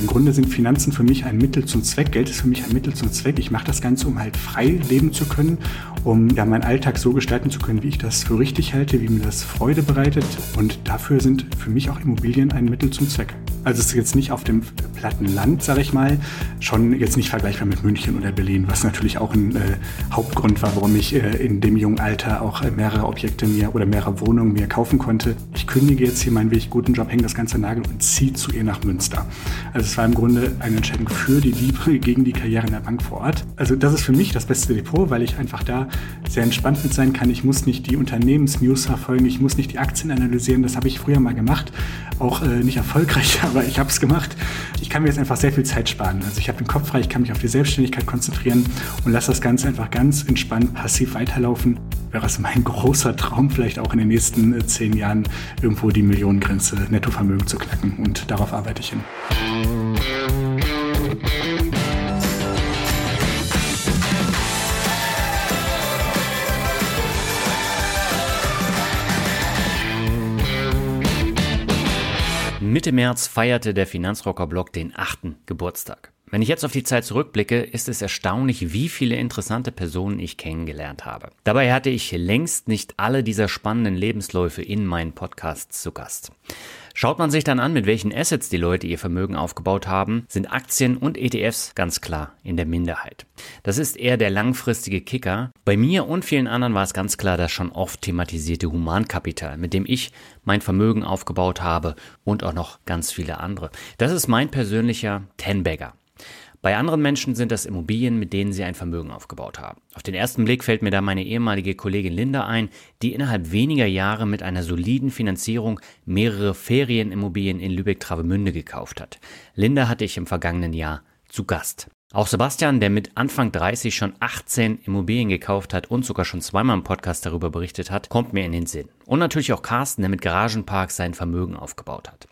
Im Grunde sind Finanzen für mich ein Mittel zum Zweck. Geld ist für mich ein Mittel zum Zweck. Ich mache das Ganze, um halt frei leben zu können, um ja meinen Alltag so gestalten zu können, wie ich das für richtig halte, wie mir das Freude bereitet. Und dafür sind für mich auch Immobilien ein Mittel zum Zweck. Also es ist jetzt nicht auf dem platten Land, sage ich mal, schon jetzt nicht vergleichbar mit München oder Berlin, was natürlich auch ein äh, Hauptgrund war, warum ich äh, in dem jungen Alter auch äh, mehrere Objekte mir oder mehrere Wohnungen mir kaufen konnte. Ich kündige jetzt hier meinen wirklich guten Job, hänge das ganze Nagel und ziehe zu ihr nach Münster. Also es war im Grunde eine Entscheidung für die Liebe gegen die Karriere in der Bank vor Ort. Also das ist für mich das beste Depot, weil ich einfach da sehr entspannt mit sein kann. Ich muss nicht die Unternehmensnews verfolgen, ich muss nicht die Aktien analysieren. Das habe ich früher mal gemacht, auch äh, nicht erfolgreich, aber ich habe es gemacht. Ich kann mir jetzt einfach sehr viel Zeit sparen. Also ich habe den Kopf frei, ich kann mich auf die Selbstständigkeit konzentrieren und lasse das Ganze einfach ganz entspannt passiv weiterlaufen. Wäre es mein großer Traum, vielleicht auch in den nächsten äh, zehn Jahren irgendwo die Millionengrenze Nettovermögen zu knacken. Und darauf arbeite ich hin. Mitte März feierte der Finanzrocker-Blog den achten Geburtstag. Wenn ich jetzt auf die Zeit zurückblicke, ist es erstaunlich, wie viele interessante Personen ich kennengelernt habe. Dabei hatte ich längst nicht alle dieser spannenden Lebensläufe in meinen Podcasts zu Gast. Schaut man sich dann an, mit welchen Assets die Leute ihr Vermögen aufgebaut haben, sind Aktien und ETFs ganz klar in der Minderheit. Das ist eher der langfristige Kicker. Bei mir und vielen anderen war es ganz klar das schon oft thematisierte Humankapital, mit dem ich mein Vermögen aufgebaut habe und auch noch ganz viele andere. Das ist mein persönlicher Tenbagger. Bei anderen Menschen sind das Immobilien, mit denen sie ein Vermögen aufgebaut haben. Auf den ersten Blick fällt mir da meine ehemalige Kollegin Linda ein, die innerhalb weniger Jahre mit einer soliden Finanzierung mehrere Ferienimmobilien in Lübeck-Travemünde gekauft hat. Linda hatte ich im vergangenen Jahr zu Gast. Auch Sebastian, der mit Anfang 30 schon 18 Immobilien gekauft hat und sogar schon zweimal im Podcast darüber berichtet hat, kommt mir in den Sinn. Und natürlich auch Carsten, der mit Garagenparks sein Vermögen aufgebaut hat.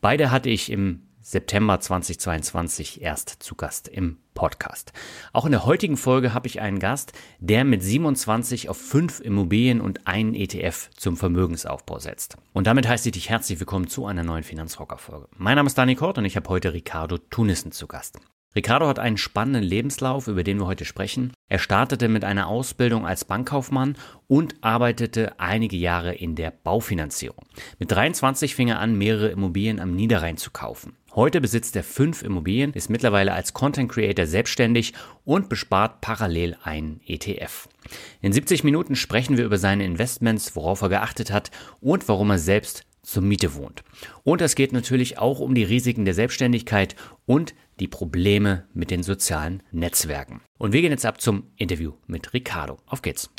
Beide hatte ich im September 2022 erst zu Gast im Podcast. Auch in der heutigen Folge habe ich einen Gast, der mit 27 auf fünf Immobilien und einen ETF zum Vermögensaufbau setzt. Und damit heiße ich dich herzlich willkommen zu einer neuen Finanzrocker-Folge. Mein Name ist Dani Kort und ich habe heute Ricardo Tunissen zu Gast. Ricardo hat einen spannenden Lebenslauf, über den wir heute sprechen. Er startete mit einer Ausbildung als Bankkaufmann und arbeitete einige Jahre in der Baufinanzierung. Mit 23 fing er an, mehrere Immobilien am Niederrhein zu kaufen. Heute besitzt er fünf Immobilien, ist mittlerweile als Content Creator selbstständig und bespart parallel einen ETF. In 70 Minuten sprechen wir über seine Investments, worauf er geachtet hat und warum er selbst zur Miete wohnt. Und es geht natürlich auch um die Risiken der Selbstständigkeit und die Probleme mit den sozialen Netzwerken. Und wir gehen jetzt ab zum Interview mit Ricardo. Auf geht's.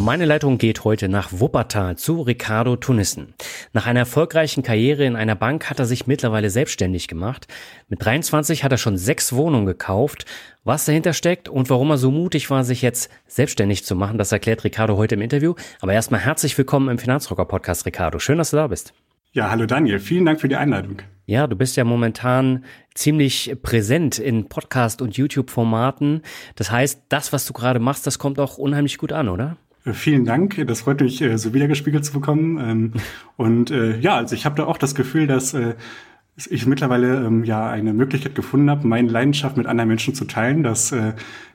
Meine Leitung geht heute nach Wuppertal zu Ricardo Tunissen. Nach einer erfolgreichen Karriere in einer Bank hat er sich mittlerweile selbstständig gemacht. Mit 23 hat er schon sechs Wohnungen gekauft. Was dahinter steckt und warum er so mutig war, sich jetzt selbstständig zu machen, das erklärt Ricardo heute im Interview. Aber erstmal herzlich willkommen im Finanzrocker Podcast, Ricardo. Schön, dass du da bist. Ja, hallo Daniel. Vielen Dank für die Einladung. Ja, du bist ja momentan ziemlich präsent in Podcast- und YouTube-Formaten. Das heißt, das, was du gerade machst, das kommt auch unheimlich gut an, oder? Äh, vielen Dank, das freut mich, äh, so wiedergespiegelt zu bekommen. Ähm, und äh, ja, also ich habe da auch das Gefühl, dass ich mittlerweile ähm, ja eine Möglichkeit gefunden habe, meine Leidenschaft mit anderen Menschen zu teilen, dass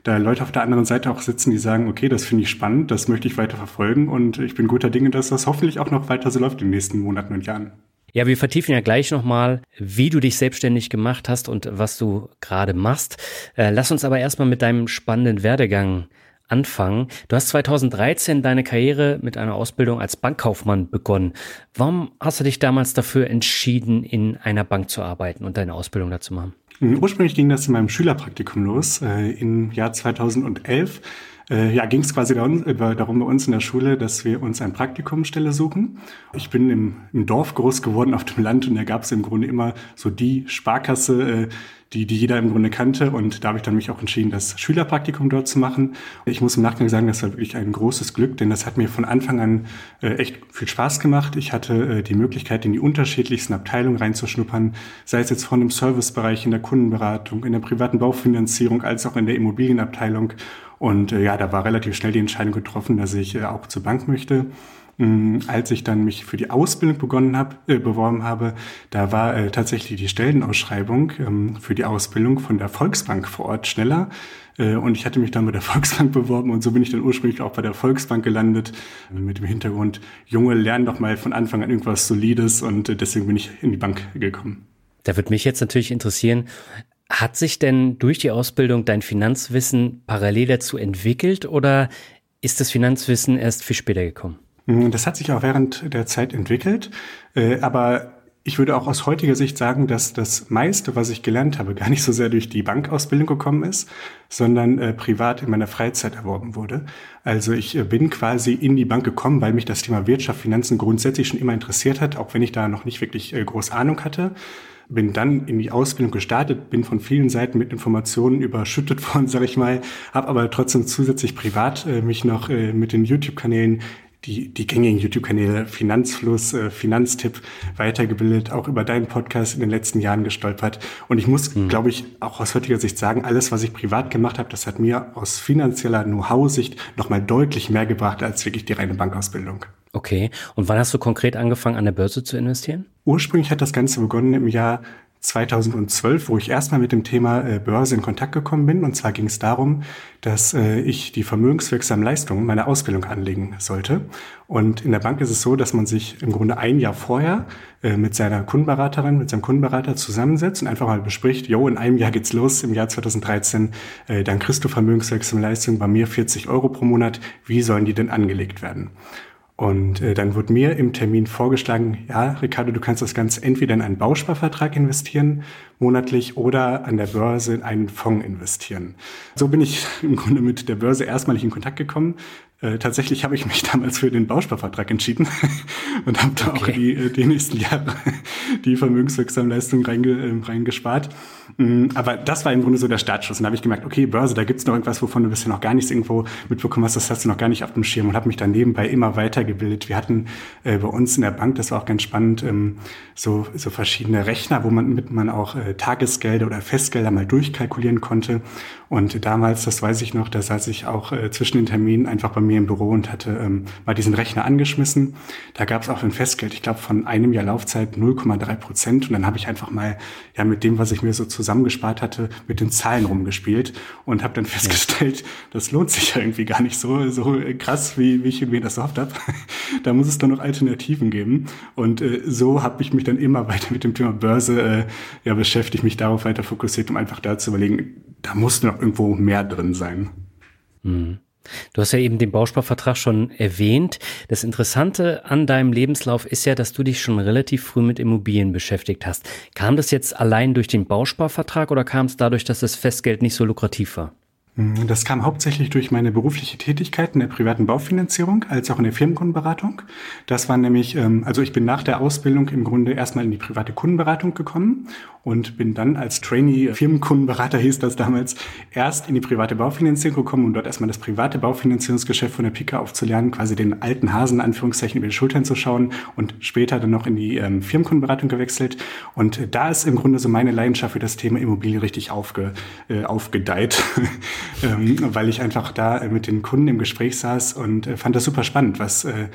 da Leute auf der anderen Seite auch sitzen, die sagen, okay, das finde ich spannend, das möchte ich weiter verfolgen und ich bin guter Dinge, dass das hoffentlich auch noch weiter so läuft in den nächsten Monaten und Jahren. Ja, wir vertiefen ja gleich nochmal, wie du dich selbstständig gemacht hast und was du gerade machst. lass uns aber erstmal mit deinem spannenden Werdegang anfangen. Du hast 2013 deine Karriere mit einer Ausbildung als Bankkaufmann begonnen. Warum hast du dich damals dafür entschieden, in einer Bank zu arbeiten und deine Ausbildung dazu machen? Ursprünglich ging das in meinem Schülerpraktikum los, äh, im Jahr 2011. äh, ja, ging es quasi darum, bei uns in der Schule, dass wir uns eine Praktikumsstelle suchen. Ich bin im, im Dorf groß geworden auf dem Land und da gab es im Grunde immer so die Sparkasse, äh, die, die jeder im Grunde kannte. Und da habe ich dann mich auch entschieden, das Schülerpraktikum dort zu machen. Ich muss im Nachgang sagen, das war wirklich ein großes Glück, denn das hat mir von Anfang an äh, echt viel Spaß gemacht. Ich hatte äh, die Möglichkeit, in die unterschiedlichsten Abteilungen reinzuschnuppern, sei es jetzt von dem Servicebereich, in der Kundenberatung, in der privaten Baufinanzierung, als auch in der Immobilienabteilung. Und äh, ja, da war relativ schnell die Entscheidung getroffen, dass ich äh, auch zur Bank möchte. Mm, als ich dann mich für die Ausbildung begonnen habe, äh, beworben habe, da war äh, tatsächlich die Stellenausschreibung ähm, für die Ausbildung von der Volksbank vor Ort schneller. Äh, und ich hatte mich dann bei der Volksbank beworben und so bin ich dann ursprünglich auch bei der Volksbank gelandet, mit dem Hintergrund, Junge, lernen doch mal von Anfang an irgendwas Solides und äh, deswegen bin ich in die Bank gekommen. Da würde mich jetzt natürlich interessieren, hat sich denn durch die Ausbildung dein Finanzwissen parallel dazu entwickelt oder ist das Finanzwissen erst viel später gekommen? Hm, das hat sich auch während der Zeit entwickelt, äh, aber ich würde auch aus heutiger Sicht sagen, dass das meiste, was ich gelernt habe, gar nicht so sehr durch die Bankausbildung gekommen ist, sondern äh, privat in meiner Freizeit erworben wurde. Also ich äh, bin quasi in die Bank gekommen, weil mich das Thema Wirtschaft, Finanzen grundsätzlich schon immer interessiert hat, auch wenn ich da noch nicht wirklich äh, groß Ahnung hatte. Bin dann in die Ausbildung gestartet, bin von vielen Seiten mit Informationen überschüttet worden, sage ich mal, habe aber trotzdem zusätzlich privat äh, mich noch äh, mit den YouTube-Kanälen die, die gängigen YouTube-Kanäle Finanzfluss, äh, Finanztipp weitergebildet, auch über deinen Podcast in den letzten Jahren gestolpert. Und ich muss, mhm. glaube ich, auch aus heutiger Sicht sagen, alles, was ich privat gemacht habe, das hat mir aus finanzieller Know-how-Sicht nochmal deutlich mehr gebracht als wirklich die reine Bankausbildung. Okay. Und wann hast du konkret angefangen, an der Börse zu investieren? Ursprünglich hat das Ganze begonnen im Jahr 2012, wo ich erstmal mit dem Thema äh, Börse in Kontakt gekommen bin. Und zwar ging es darum, dass äh, ich die vermögenswirksamen Leistungen meiner Ausbildung anlegen sollte. Und in der Bank ist es so, dass man sich im Grunde ein Jahr vorher äh, mit seiner Kundenberaterin, mit seinem Kundenberater zusammensetzt und einfach mal bespricht, jo, in einem Jahr geht's los, im Jahr 2013, dann kriegst du vermögenswirksame Leistungen, bei mir 40 Euro pro Monat. Wie sollen die denn angelegt werden? Und äh, dann wurde mir im Termin vorgeschlagen, ja, Ricardo, du kannst das Ganze entweder in einen Bausparvertrag investieren, monatlich, oder an der Börse in einen Fonds investieren. So bin ich im Grunde mit der Börse erstmalig in Kontakt gekommen. Äh, tatsächlich habe ich mich damals für den Bausparvertrag entschieden und habe da okay. auch die, äh, die nächsten Jahre die vermögenswirksamen Leistungen reinge, äh, reingespart. Mm, aber das war im Grunde so der Startschuss. Und da habe ich gemerkt, okay, Börse, da gibt's noch irgendwas, wovon du bisher noch gar nichts irgendwo mitbekommen hast. Das hast du noch gar nicht auf dem Schirm und habe mich dann nebenbei immer weitergebildet. Wir hatten äh, bei uns in der Bank, das war auch ganz spannend, ähm, so, so verschiedene Rechner, wo man mit man auch äh, Tagesgelder oder Festgelder mal durchkalkulieren konnte. Und damals, das weiß ich noch, da saß ich auch äh, zwischen den Terminen einfach bei mir im Büro und hatte ähm, mal diesen Rechner angeschmissen. Da gab es auch ein Festgeld, ich glaube von einem Jahr Laufzeit 0,3 Prozent. Und dann habe ich einfach mal ja mit dem, was ich mir so zusammengespart hatte, mit den Zahlen rumgespielt und habe dann festgestellt, ja. das lohnt sich ja irgendwie gar nicht so so krass, wie, wie ich irgendwie das gehofft habe. da muss es doch noch Alternativen geben. Und äh, so habe ich mich dann immer weiter mit dem Thema Börse äh, ja beschäftigt, mich darauf weiter fokussiert, um einfach da zu überlegen, da muss noch irgendwo mehr drin sein. Mhm. Du hast ja eben den Bausparvertrag schon erwähnt. Das Interessante an deinem Lebenslauf ist ja, dass du dich schon relativ früh mit Immobilien beschäftigt hast. Kam das jetzt allein durch den Bausparvertrag oder kam es dadurch, dass das Festgeld nicht so lukrativ war? Mhm, das kam hauptsächlich durch meine berufliche Tätigkeit in der privaten Baufinanzierung als auch in der Firmenkundenberatung. Das war nämlich, ähm, also ich bin nach der Ausbildung im Grunde erstmal in die private Kundenberatung gekommen und bin dann als Trainee Firmenkundenberater hieß das damals erst in die private Baufinanzierung gekommen, um dort erstmal das private Baufinanzierungsgeschäft von der Pika aufzulernen, quasi den alten Hasen Anführungszeichen über die Schultern zu schauen und später dann noch in die ähm, Firmenkundenberatung gewechselt. Und da ist im Grunde so meine Leidenschaft für das Thema Immobilie richtig aufge, äh, aufgedeiht. ähm, weil ich einfach da äh, mit den Kunden im Gespräch saß und äh, fand das super spannend, was äh,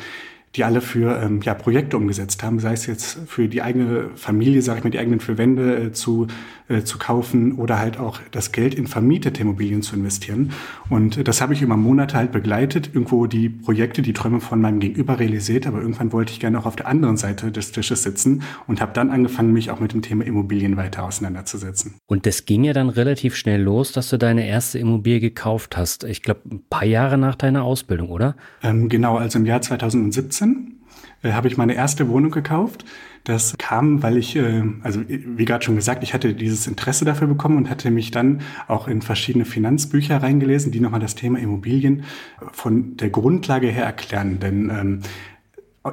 die alle für ähm, ja, Projekte umgesetzt haben, sei es jetzt für die eigene Familie, sage ich mal, die eigenen vier Wände äh, zu, äh, zu kaufen oder halt auch das Geld in vermietete Immobilien zu investieren. Und äh, das habe ich über Monate halt begleitet, irgendwo die Projekte, die Träume von meinem Gegenüber realisiert, aber irgendwann wollte ich gerne auch auf der anderen Seite des Tisches sitzen und habe dann angefangen, mich auch mit dem Thema Immobilien weiter auseinanderzusetzen. Und das ging ja dann relativ schnell los, dass du deine erste Immobilie gekauft hast. Ich glaube, ein paar Jahre nach deiner Ausbildung, oder? Ähm, genau, also im Jahr 2017 2017. äh, habe ich meine erste Wohnung gekauft. Das kam, weil ich, äh, also wie gerade schon gesagt, ich hatte dieses Interesse dafür bekommen und hatte mich dann auch in verschiedene Finanzbücher reingelesen, die nochmal das Thema Immobilien von der Grundlage her erklären. Denn ähm,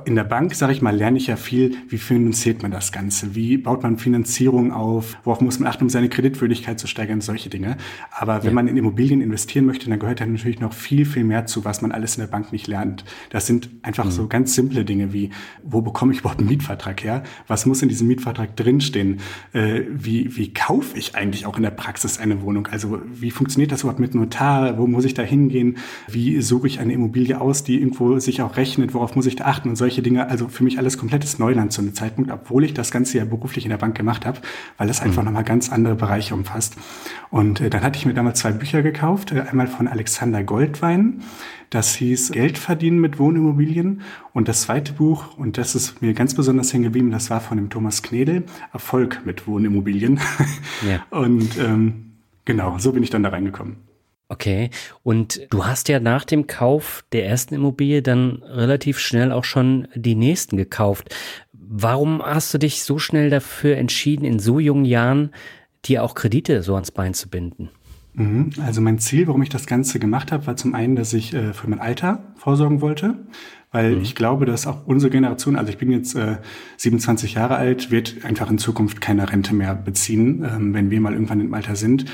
in der Bank, sage ich mal, lerne ich ja viel, wie finanziert man das Ganze, wie baut man Finanzierung auf, worauf muss man achten, um seine Kreditwürdigkeit zu steigern, solche Dinge. Aber wenn ja. man in Immobilien investieren möchte, dann gehört da natürlich noch viel, viel mehr zu, was man alles in der Bank nicht lernt. Das sind einfach mhm. so ganz simple Dinge wie, wo bekomme ich überhaupt einen Mietvertrag her? Was muss in diesem Mietvertrag drinstehen? Äh, wie, wie kaufe ich eigentlich auch in der Praxis eine Wohnung? Also wie funktioniert das überhaupt mit Notar? Wo muss ich da hingehen? Wie suche ich eine Immobilie aus, die irgendwo sich auch rechnet? Worauf muss ich da achten? und solche Dinge, also für mich alles komplettes Neuland zu einem Zeitpunkt, obwohl ich das Ganze ja beruflich in der Bank gemacht habe, weil das einfach mhm. nochmal ganz andere Bereiche umfasst. Und äh, dann hatte ich mir damals zwei Bücher gekauft, äh, einmal von Alexander Goldwein, das hieß Geld verdienen mit Wohnimmobilien. Und das zweite Buch, und das ist mir ganz besonders hängen geblieben, das war von dem Thomas Knedel, Erfolg mit Wohnimmobilien. Ja. Und ähm, genau, so bin ich dann da reingekommen. Okay, und du hast ja nach dem Kauf der ersten Immobilie dann relativ schnell auch schon die nächsten gekauft. Warum hast du dich so schnell dafür entschieden, in so jungen Jahren dir auch Kredite so ans Bein zu binden? Mhm. Also mein Ziel, warum ich das Ganze gemacht habe, war zum einen, dass ich äh, für mein Alter vorsorgen wollte, weil mhm. ich glaube, dass auch unsere Generation, also ich bin jetzt äh, 27 Jahre alt, wird einfach in Zukunft keine Rente mehr beziehen, ähm, wenn wir mal irgendwann im Alter sind.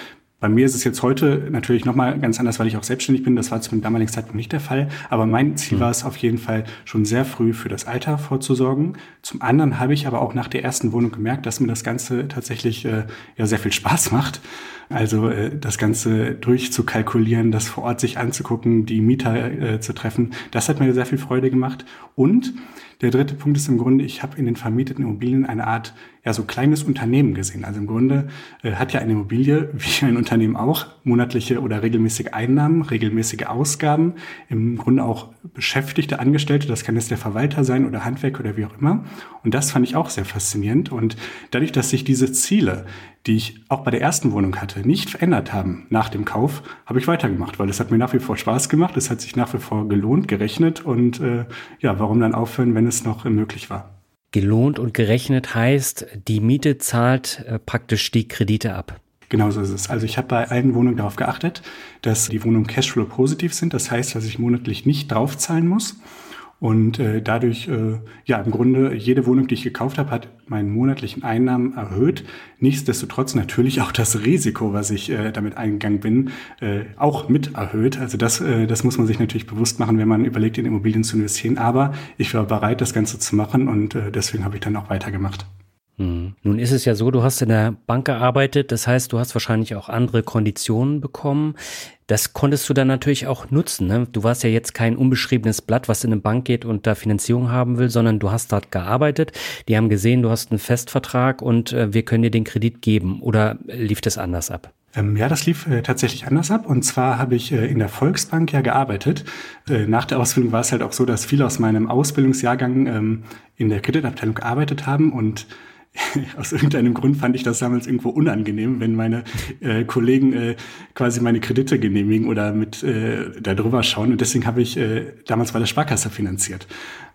Bei mir ist es jetzt heute natürlich nochmal ganz anders, weil ich auch selbstständig bin. Das war zum damaligen Zeitpunkt nicht der Fall. Aber mein Ziel mhm. war es auf jeden Fall, schon sehr früh für das Alter vorzusorgen. Zum anderen habe ich aber auch nach der ersten Wohnung gemerkt, dass mir das Ganze tatsächlich äh, ja sehr viel Spaß macht. Also äh, das Ganze durchzukalkulieren, das vor Ort sich anzugucken, die Mieter äh, zu treffen, das hat mir sehr viel Freude gemacht. Und der dritte Punkt ist im Grunde, ich habe in den vermieteten Immobilien eine Art, ja, so kleines Unternehmen gesehen. Also im Grunde äh, hat ja eine Immobilie, wie ein Unternehmen auch, monatliche oder regelmäßige Einnahmen, regelmäßige Ausgaben, im Grunde auch beschäftigte Angestellte, das kann jetzt der Verwalter sein oder Handwerk oder wie auch immer. Und das fand ich auch sehr faszinierend. Und dadurch, dass sich diese Ziele, die ich auch bei der ersten Wohnung hatte, nicht verändert haben nach dem Kauf, habe ich weitergemacht, weil es hat mir nach wie vor Spaß gemacht, es hat sich nach wie vor gelohnt, gerechnet und äh, ja, warum dann aufhören, wenn es noch möglich war? Gelohnt und gerechnet heißt, die Miete zahlt äh, praktisch die Kredite ab. Genau so ist es. Also ich habe bei allen Wohnungen darauf geachtet, dass die Wohnungen Cashflow positiv sind. Das heißt, dass ich monatlich nicht draufzahlen muss. Und äh, dadurch, äh, ja, im Grunde, jede Wohnung, die ich gekauft habe, hat meinen monatlichen Einnahmen erhöht. Nichtsdestotrotz natürlich auch das Risiko, was ich äh, damit eingegangen bin, äh, auch mit erhöht. Also das, äh, das muss man sich natürlich bewusst machen, wenn man überlegt, in Immobilien zu investieren. Aber ich war bereit, das Ganze zu machen und äh, deswegen habe ich dann auch weitergemacht. Hm. Nun ist es ja so, du hast in der Bank gearbeitet, das heißt, du hast wahrscheinlich auch andere Konditionen bekommen. Das konntest du dann natürlich auch nutzen. Ne? Du warst ja jetzt kein unbeschriebenes Blatt, was in eine Bank geht und da Finanzierung haben will, sondern du hast dort gearbeitet. Die haben gesehen, du hast einen Festvertrag und äh, wir können dir den Kredit geben. Oder lief das anders ab? Ähm, ja, das lief äh, tatsächlich anders ab. Und zwar habe ich äh, in der Volksbank ja gearbeitet. Äh, nach der Ausbildung war es halt auch so, dass viele aus meinem Ausbildungsjahrgang ähm, in der Kreditabteilung gearbeitet haben und aus irgendeinem Grund fand ich das damals irgendwo unangenehm, wenn meine äh, Kollegen äh, quasi meine Kredite genehmigen oder mit äh, da drüber schauen. Und deswegen habe ich äh, damals bei der Sparkasse finanziert.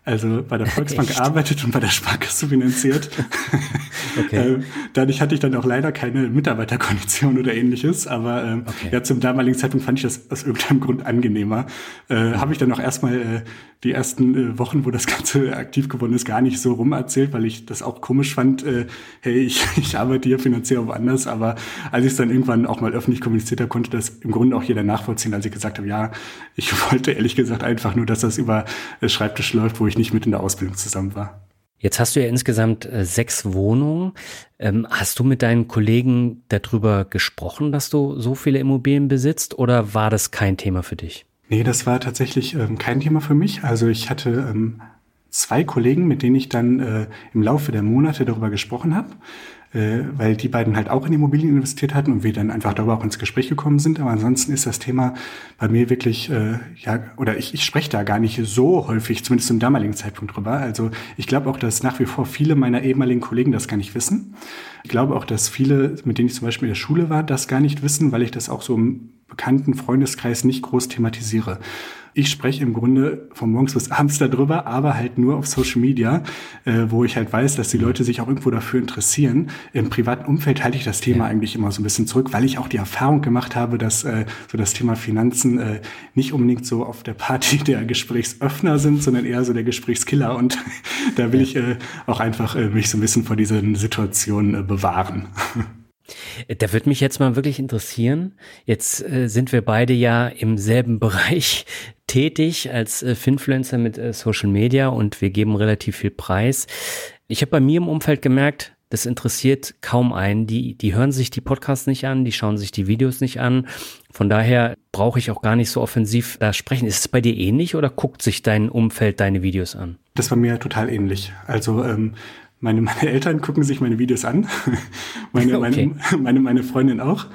Also bei der Volksbank Echt? gearbeitet und bei der Sparkasse finanziert. okay. äh, dadurch hatte ich dann auch leider keine Mitarbeiterkondition oder ähnliches. Aber äh, okay. ja, zum damaligen Zeitpunkt fand ich das aus irgendeinem Grund angenehmer. Äh. Habe ich dann auch erstmal äh, die ersten äh, Wochen, wo das Ganze aktiv geworden ist, gar nicht so rum erzählt, weil ich das auch komisch fand, äh, hey, ich, ich arbeite hier finanziell woanders, aber als ich es dann irgendwann auch mal öffentlich kommuniziert habe, konnte das im Grunde auch jeder nachvollziehen, als ich gesagt habe, ja, ich wollte ehrlich gesagt einfach nur, dass das über äh, Schreibtisch läuft, wo ich nicht mit in der Ausbildung zusammen war. Jetzt hast du ja insgesamt äh, sechs Wohnungen. Ähm, hast du mit deinen Kollegen darüber gesprochen, dass du so viele Immobilien besitzt oder war das kein Thema für dich? Nee, das war tatsächlich ähm, kein Thema für mich. Also ich hatte ähm, zwei Kollegen, mit denen ich dann äh, im Laufe der Monate darüber gesprochen habe, äh, weil die beiden halt auch in Immobilien investiert hatten und wir dann einfach darüber auch ins Gespräch gekommen sind. Aber ansonsten ist das Thema bei mir wirklich, äh, ja, oder ich, ich spreche da gar nicht so häufig, zumindest zum damaligen Zeitpunkt drüber. Also ich glaube auch, dass nach wie vor viele meiner ehemaligen Kollegen das gar nicht wissen. Ich glaube auch, dass viele, mit denen ich zum Beispiel in der Schule war, das gar nicht wissen, weil ich das auch so im bekannten Freundeskreis nicht groß thematisiere. Ich spreche im Grunde von morgens bis abends darüber, aber halt nur auf Social Media, äh, wo ich halt weiß, dass die Leute sich auch irgendwo dafür interessieren. Im privaten Umfeld halte ich das Thema ja. eigentlich immer so ein bisschen zurück, weil ich auch die Erfahrung gemacht habe, dass äh, so das Thema Finanzen äh, nicht unbedingt so auf der Party der Gesprächsöffner sind, sondern eher so der Gesprächskiller. Und da will ich äh, auch einfach äh, mich so ein bisschen vor diesen Situationen äh, bewahren. Da würde mich jetzt mal wirklich interessieren. Jetzt äh, sind wir beide ja im selben Bereich tätig als äh, Finfluencer mit äh, Social Media und wir geben relativ viel Preis. Ich habe bei mir im Umfeld gemerkt, das interessiert kaum einen. Die, die hören sich die Podcasts nicht an, die schauen sich die Videos nicht an. Von daher brauche ich auch gar nicht so offensiv da sprechen. Ist es bei dir ähnlich oder guckt sich dein Umfeld deine Videos an? Das war mir total ähnlich. Also ähm, meine, meine Eltern gucken sich meine Videos an, meine, okay. meine, meine, meine Freundin auch.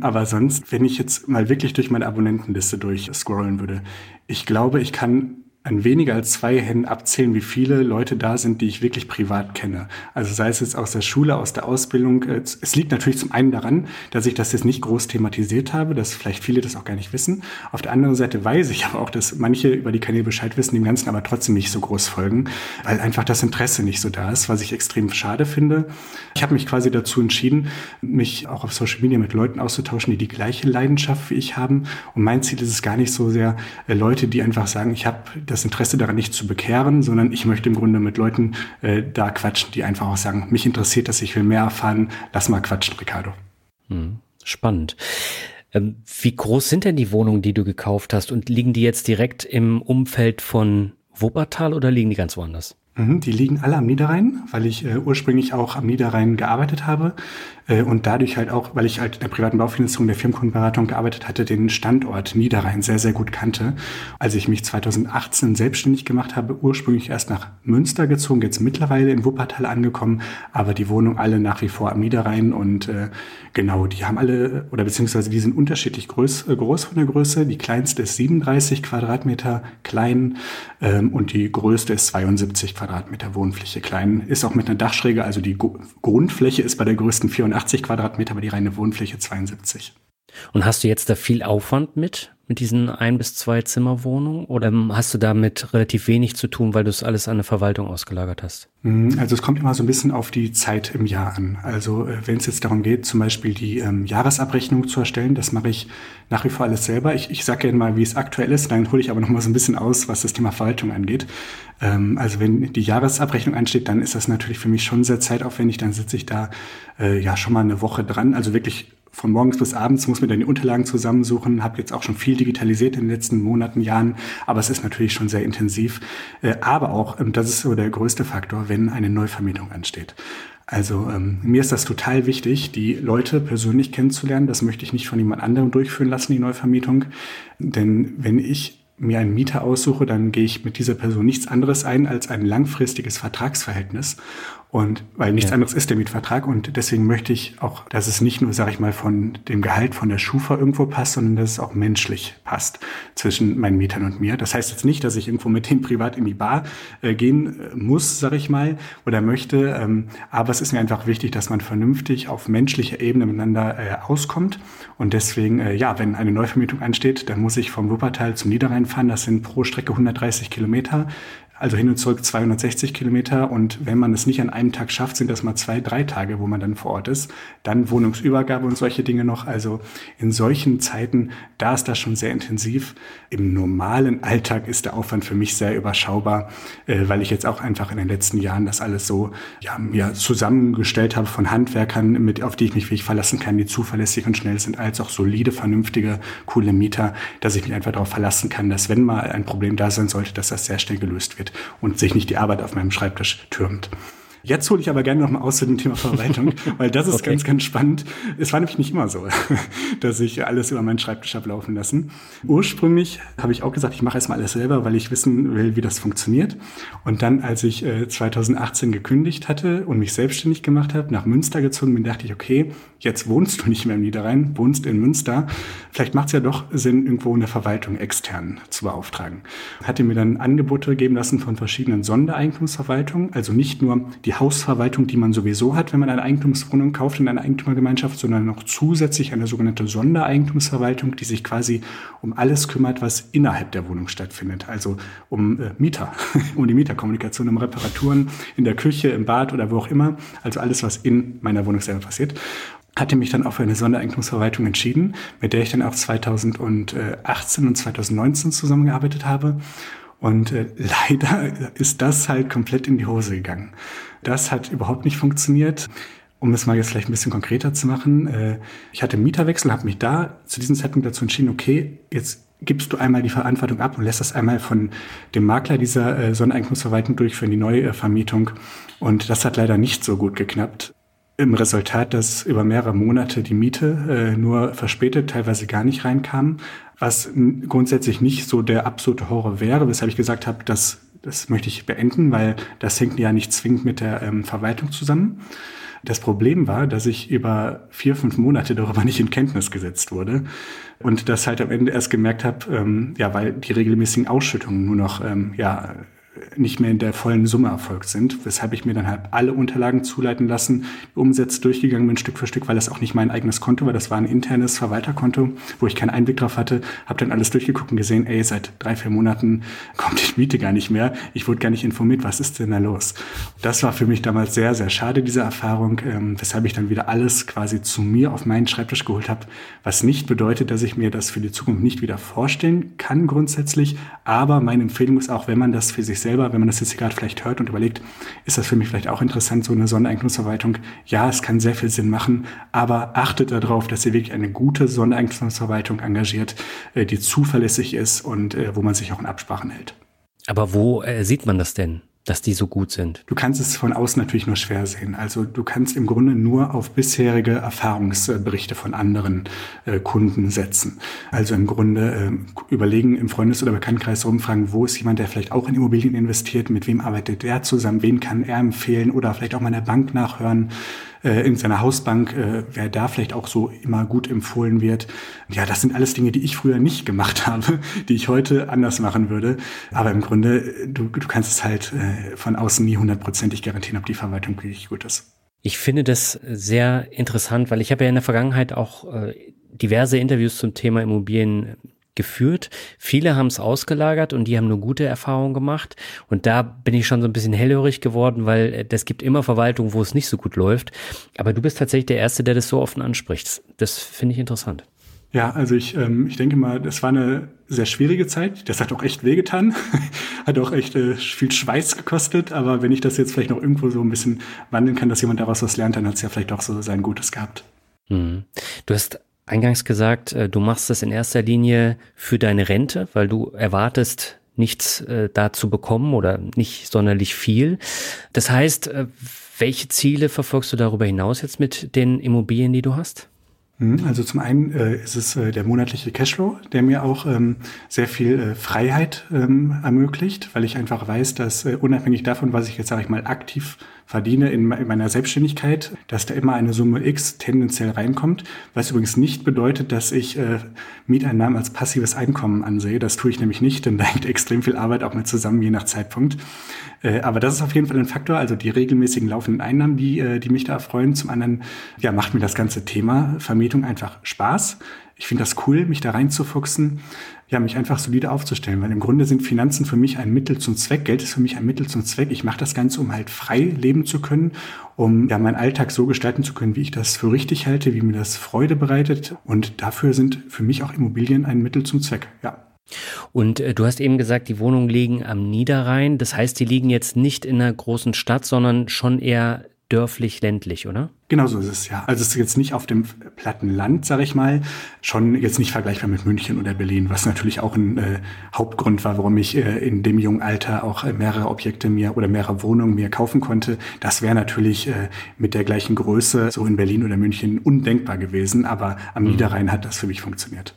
Aber sonst, wenn ich jetzt mal wirklich durch meine Abonnentenliste durchscrollen würde, ich glaube, ich kann an weniger als zwei Händen abzählen, wie viele Leute da sind, die ich wirklich privat kenne. Also sei es jetzt aus der Schule, aus der Ausbildung. Es liegt natürlich zum einen daran, dass ich das jetzt nicht groß thematisiert habe, dass vielleicht viele das auch gar nicht wissen. Auf der anderen Seite weiß ich aber auch, dass manche über die Kanäle Bescheid wissen, dem Ganzen aber trotzdem nicht so groß folgen, weil einfach das Interesse nicht so da ist, was ich extrem schade finde. Ich habe mich quasi dazu entschieden, mich auch auf Social Media mit Leuten auszutauschen, die die gleiche Leidenschaft wie ich haben. Und mein Ziel ist es gar nicht so sehr, äh, Leute, die einfach sagen, ich habe das Interesse daran nicht zu bekehren, sondern ich möchte im Grunde mit Leuten äh, da quatschen, die einfach auch sagen, mich interessiert das, ich will mehr erfahren, lass mal quatschen, Ricardo. Hm, spannend. Ähm, wie groß sind denn die Wohnungen, die du gekauft hast und liegen die jetzt direkt im Umfeld von Wuppertal oder liegen die ganz woanders? Mhm, die liegen alle am Niederrhein, weil ich äh, ursprünglich auch am Niederrhein gearbeitet habe und dadurch halt auch, weil ich halt in der privaten Baufinanzierung der Firmenkundenberatung gearbeitet hatte, den Standort Niederrhein sehr, sehr gut kannte. Als ich mich 2018 selbstständig gemacht habe, ursprünglich erst nach Münster gezogen, jetzt mittlerweile in Wuppertal angekommen, aber die Wohnungen alle nach wie vor am Niederrhein und äh, genau, die haben alle, oder beziehungsweise die sind unterschiedlich groß, äh, groß von der Größe. Die kleinste ist 37 Quadratmeter klein ähm, und die größte ist 72 Quadratmeter Wohnfläche klein. Ist auch mit einer Dachschräge, also die Grundfläche ist bei der größten 84 Quadratmeter, aber die reine Wohnfläche 72. Und hast du jetzt da viel Aufwand mit? mit diesen ein bis zwei Zimmerwohnungen oder hast du damit relativ wenig zu tun, weil du es alles an eine Verwaltung ausgelagert hast? Mhm, also es kommt immer so ein bisschen auf die Zeit im Jahr an. Also äh, wenn es jetzt darum geht, zum Beispiel die ähm, Jahresabrechnung zu erstellen, das mache ich nach wie vor alles selber. Ich, ich sage gerne mal, wie es aktuell ist, dann hole ich aber noch mal so ein bisschen aus, was das Thema Verwaltung angeht. Ähm, also wenn die Jahresabrechnung ansteht, dann ist das natürlich für mich schon sehr zeitaufwendig. Dann sitze ich da äh, ja schon mal eine Woche dran. Also wirklich von morgens bis abends muss mir dann die Unterlagen zusammensuchen, habe jetzt auch schon viel digitalisiert in den letzten Monaten, Jahren, aber es ist natürlich schon sehr intensiv. Äh, aber auch, ähm, das ist so der größte Faktor, wenn eine Neuvermietung ansteht. Also ähm, mir ist das total wichtig, die Leute persönlich kennenzulernen. Das möchte ich nicht von jemand anderem durchführen lassen, die Neuvermietung. Denn wenn ich mir einen Mieter aussuche, dann gehe ich mit dieser Person nichts anderes ein als ein langfristiges Vertragsverhältnis. Und weil nichts ja. anderes ist der Mietvertrag und deswegen möchte ich auch, dass es nicht nur, sage ich mal, von dem Gehalt von der Schufa irgendwo passt, sondern dass es auch menschlich passt zwischen meinen Mietern und mir. Das heißt jetzt nicht, dass ich irgendwo mit denen privat in die Bar äh, gehen äh, muss, sage ich mal, oder möchte. Ähm, aber es ist mir einfach wichtig, dass man vernünftig auf menschlicher Ebene miteinander äh, auskommt. Und deswegen, äh, ja, wenn eine Neuvermietung ansteht, dann muss ich vom Wuppertal zum Niederrhein fahren. Das sind pro Strecke 130 Kilometer. Also hin und zurück 260 Kilometer. Und wenn man es nicht an einem Tag schafft, sind das mal zwei, drei Tage, wo man dann vor Ort ist. Dann Wohnungsübergabe und solche Dinge noch. Also in solchen Zeiten, da ist das schon sehr intensiv. Im normalen Alltag ist der Aufwand für mich sehr überschaubar, äh, weil ich jetzt auch einfach in den letzten Jahren das alles so ja, mir zusammengestellt habe von Handwerkern, mit, auf die ich mich wirklich verlassen kann, die zuverlässig und schnell sind, als auch solide, vernünftige, coole Mieter, dass ich mich einfach darauf verlassen kann, dass wenn mal ein Problem da sein sollte, dass das sehr schnell gelöst wird und sich nicht die Arbeit auf meinem Schreibtisch türmt. Jetzt hole ich aber gerne noch mal aus zu dem Thema Verwaltung, weil das ist okay. ganz, ganz spannend. Es war nämlich nicht immer so, dass ich alles über meinen Schreibtisch habe laufen lassen. Ursprünglich habe ich auch gesagt, ich mache erstmal alles selber, weil ich wissen will, wie das funktioniert. Und dann, als ich 2018 äh, gekündigt hatte und mich selbstständig gemacht habe, nach Münster gezogen bin, dachte ich, okay, jetzt wohnst du nicht mehr im Niederrhein, wohnst in Münster. Vielleicht macht es ja doch Sinn, irgendwo eine Verwaltung extern zu beauftragen. Hatte mir dann Angebote geben lassen von verschiedenen Sondereigentumsverwaltungen, also nicht nur die die Hausverwaltung, die man sowieso hat, wenn man eine Eigentumswohnung kauft in einer Eigentümergemeinschaft, sondern noch zusätzlich eine sogenannte Sondereigentumsverwaltung, die sich quasi um alles kümmert, was innerhalb der Wohnung stattfindet. Also um äh, Mieter, um die Mieterkommunikation, um Reparaturen in der Küche, im Bad oder wo auch immer. Also alles, was in meiner Wohnung selber passiert hatte mich dann auch für eine Sondereignungsverwaltung entschieden, mit der ich dann auch 2018 und 2019 zusammengearbeitet habe. Und äh, leider ist das halt komplett in die Hose gegangen. Das hat überhaupt nicht funktioniert. Um es mal jetzt vielleicht ein bisschen konkreter zu machen, äh, ich hatte Mieterwechsel, habe mich da zu diesem Zeitpunkt dazu entschieden, okay, jetzt gibst du einmal die Verantwortung ab und lässt das einmal von dem Makler dieser äh, Sondereignungsverwaltung durchführen, die Neuvermietung. Und das hat leider nicht so gut geknappt im Resultat, dass über mehrere Monate die Miete äh, nur verspätet, teilweise gar nicht reinkam, was grundsätzlich nicht so der absolute Horror wäre, weshalb ich gesagt habe, dass das möchte ich beenden, weil das hängt ja nicht zwingend mit der ähm, Verwaltung zusammen. Das Problem war, dass ich über vier, fünf Monate darüber nicht in Kenntnis gesetzt wurde und das halt am Ende erst gemerkt habe, ähm, ja, weil die regelmäßigen Ausschüttungen nur noch ähm, ja nicht mehr in der vollen Summe erfolgt sind, weshalb ich mir dann halt alle Unterlagen zuleiten lassen, Umsätze durchgegangen bin Stück für Stück, weil das auch nicht mein eigenes Konto war, das war ein internes Verwalterkonto, wo ich keinen Einblick drauf hatte, habe dann alles durchgeguckt und gesehen, ey, seit drei, vier Monaten kommt die Miete gar nicht mehr, ich wurde gar nicht informiert, was ist denn da los? Das war für mich damals sehr, sehr schade, diese Erfahrung, ähm, weshalb ich dann wieder alles quasi zu mir auf meinen Schreibtisch geholt habe, was nicht bedeutet, dass ich mir das für die Zukunft nicht wieder vorstellen kann grundsätzlich, aber meine Empfehlung ist auch, wenn man das für sich selber, wenn man das jetzt gerade vielleicht hört und überlegt, ist das für mich vielleicht auch interessant, so eine Sondereignungsverwaltung? Ja, es kann sehr viel Sinn machen, aber achtet darauf, dass ihr wirklich eine gute Sondereignungsverwaltung engagiert, äh, die zuverlässig ist und äh, wo man sich auch in Absprachen hält. Aber wo äh, sieht man das denn? Dass die so gut sind? Du kannst es von außen natürlich nur schwer sehen. Also du kannst im Grunde nur auf bisherige Erfahrungsberichte von anderen äh, Kunden setzen. Also im Grunde äh, überlegen im Freundes- oder Bekanntenkreis rumfragen, wo ist jemand, der vielleicht auch in Immobilien investiert, mit wem arbeitet der zusammen, wen kann er empfehlen oder vielleicht auch mal in der Bank nachhören äh, in seiner Hausbank, äh, wer da vielleicht auch so immer gut empfohlen wird. Ja, das sind alles Dinge, die ich früher nicht gemacht habe, die ich heute anders machen würde. Aber im Grunde, du, du kannst es halt äh, von außen nie hundertprozentig garantieren, ob die Verwaltung wirklich gut ist. Ich finde das sehr interessant, weil ich habe ja in der Vergangenheit auch äh, diverse Interviews zum Thema Immobilien geführt. Viele haben es ausgelagert und die haben nur gute Erfahrungen gemacht. Und da bin ich schon so ein bisschen hellhörig geworden, weil es gibt immer Verwaltungen, wo es nicht so gut läuft. Aber du bist tatsächlich der Erste, der das so offen anspricht. Das finde ich interessant. Ja, also ich, ähm, ich denke mal, das war eine sehr schwierige Zeit. Das hat auch echt wehgetan, hat auch echt äh, viel Schweiß gekostet. Aber wenn ich das jetzt vielleicht noch irgendwo so ein bisschen wandeln kann, dass jemand daraus was lernt, dann hat es ja vielleicht auch so sein Gutes gehabt. Mhm. Du hast eingangs gesagt, äh, du machst das in erster Linie für deine Rente, weil du erwartest, nichts äh, da zu bekommen oder nicht sonderlich viel. Das heißt, äh, welche Ziele verfolgst du darüber hinaus jetzt mit den Immobilien, die du hast? Mhm, also zum einen äh, ist es äh, der monatliche Cashflow, der mir auch ähm, sehr viel äh, Freiheit ähm, ermöglicht, weil ich einfach weiß, dass äh, unabhängig davon, was ich jetzt sage ich mal aktiv verdiene in, in meiner Selbstständigkeit, dass da immer eine Summe X tendenziell reinkommt, was übrigens nicht bedeutet, dass ich äh, Mieteinnahmen als passives Einkommen ansehe. Das tue ich nämlich nicht, denn da hängt extrem viel Arbeit auch mit zusammen, je nach Zeitpunkt. Äh, aber das ist auf jeden Fall ein Faktor, also die regelmäßigen laufenden Einnahmen, die, äh, die mich da erfreuen. Zum anderen, ja, macht mir das ganze Thema Vermietung einfach Spaß. Ich finde das cool, mich da reinzufuchsen ja, mich einfach solide aufzustellen, weil im Grunde sind Finanzen für mich ein Mittel zum Zweck, Geld ist für mich ein Mittel zum Zweck. Ich mache das Ganze, um halt frei leben zu können, um ja meinen Alltag so gestalten zu können, wie ich das für richtig halte, wie mir das Freude bereitet. Und dafür sind für mich auch Immobilien ein Mittel zum Zweck, ja. Und äh, du hast eben gesagt, die Wohnungen liegen am Niederrhein. Das heißt, die liegen jetzt nicht in einer großen Stadt, sondern schon eher dörflich-ländlich, oder? Genau so ist es, ja. Also es ist jetzt nicht auf dem platten Land, sage ich mal, schon jetzt nicht vergleichbar mit München oder Berlin, was natürlich auch ein äh, Hauptgrund war, warum ich äh, in dem jungen Alter auch äh, mehrere Objekte mir oder mehrere Wohnungen mir kaufen konnte. Das wäre natürlich äh, mit der gleichen Größe so in Berlin oder München undenkbar gewesen, aber am mhm. Niederrhein hat das für mich funktioniert.